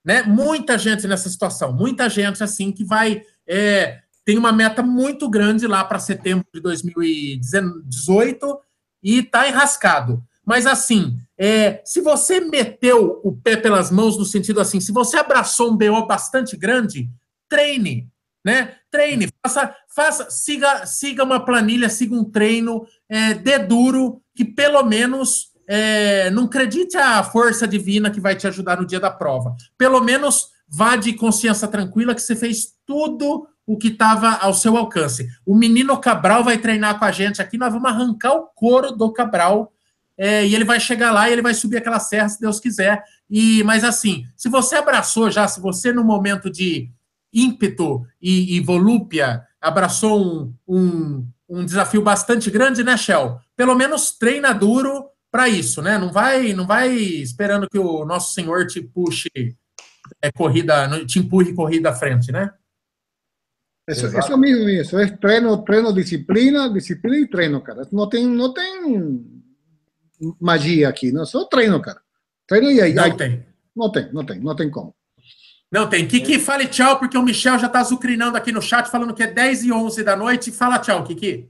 Né? Muita gente nessa situação, muita gente assim que vai. É, tem uma meta muito grande lá para setembro de 2018 e está enrascado. Mas assim, é, se você meteu o pé pelas mãos no sentido assim, se você abraçou um BO bastante grande, treine, né? Treine, faça, faça, siga, siga uma planilha, siga um treino, é, dê duro, que pelo menos é, não acredite a força divina que vai te ajudar no dia da prova. Pelo menos vá de consciência tranquila que você fez tudo o que estava ao seu alcance. O menino Cabral vai treinar com a gente aqui, nós vamos arrancar o couro do Cabral é, e ele vai chegar lá e ele vai subir aquela serra, se Deus quiser. E Mas assim, se você abraçou já, se você no momento de ímpeto e, e volúpia abraçou um, um, um, desafio bastante grande, né, Shell? Pelo menos treina duro para isso, né? Não vai, não vai esperando que o nosso Senhor te puxe é, corrida, te empurre corrida à frente, né? Isso, isso mesmo, isso. É treino, treino, disciplina, disciplina e treino, cara. Não tem, não tem magia aqui, não. Só treino, cara. Treino e aí. Não aí, tem. Não tem, não tem, não tem como. Não tem. Kiki, fale tchau, porque o Michel já está azucrinando aqui no chat, falando que é 10 e 11 da noite. Fala tchau, Kiki.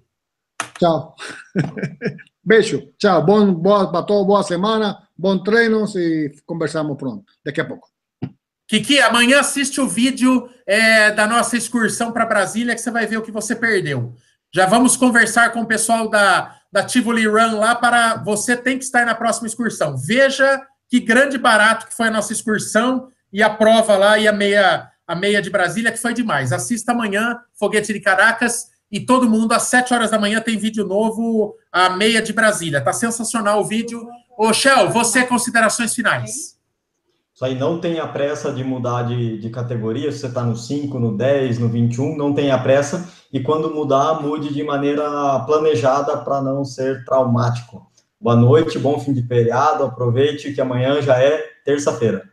Tchau. Beijo. Tchau. Bom, boa, para todos, boa semana, bom treino e conversamos pronto. Daqui a pouco. Kiki, amanhã assiste o vídeo é, da nossa excursão para Brasília, que você vai ver o que você perdeu. Já vamos conversar com o pessoal da, da Tivoli Run lá para você tem que estar na próxima excursão. Veja que grande barato que foi a nossa excursão e a prova lá e a meia a meia de Brasília que foi demais. Assista amanhã Foguete de Caracas e todo mundo às 7 horas da manhã tem vídeo novo a meia de Brasília. Tá sensacional o vídeo. Ô, Shell, você considerações finais. Isso aí não tenha pressa de mudar de, de categoria, se você está no 5, no 10, no 21, não tenha pressa e quando mudar, mude de maneira planejada para não ser traumático. Boa noite, bom fim de feriado. Aproveite que amanhã já é terça-feira.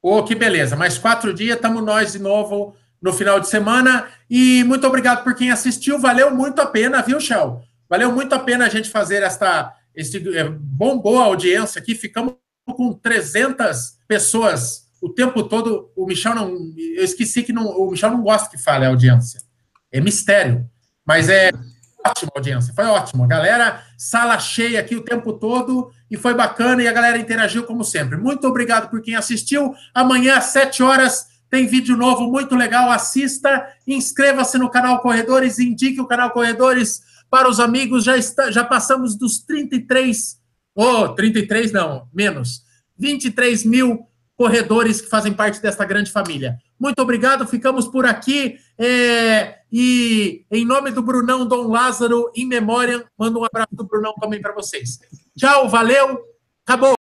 Ô, oh, que beleza. Mais quatro dias, estamos nós de novo no final de semana. E muito obrigado por quem assistiu. Valeu muito a pena, viu, Shell? Valeu muito a pena a gente fazer esta. Esse, é, bombou a audiência aqui. Ficamos com 300 pessoas o tempo todo. O Michel não. Eu esqueci que não, o Michel não gosta que fale a audiência. É mistério. Mas é ótima audiência, foi ótimo. Galera, sala cheia aqui o tempo todo e foi bacana e a galera interagiu como sempre. Muito obrigado por quem assistiu. Amanhã às 7 horas tem vídeo novo muito legal. Assista, inscreva-se no canal Corredores, indique o canal Corredores para os amigos. Já, está, já passamos dos 33, oh, 33 não, menos, 23 mil corredores que fazem parte desta grande família. Muito obrigado, ficamos por aqui. É, e em nome do Brunão Dom Lázaro, em memória, mando um abraço do Brunão também para vocês. Tchau, valeu, acabou.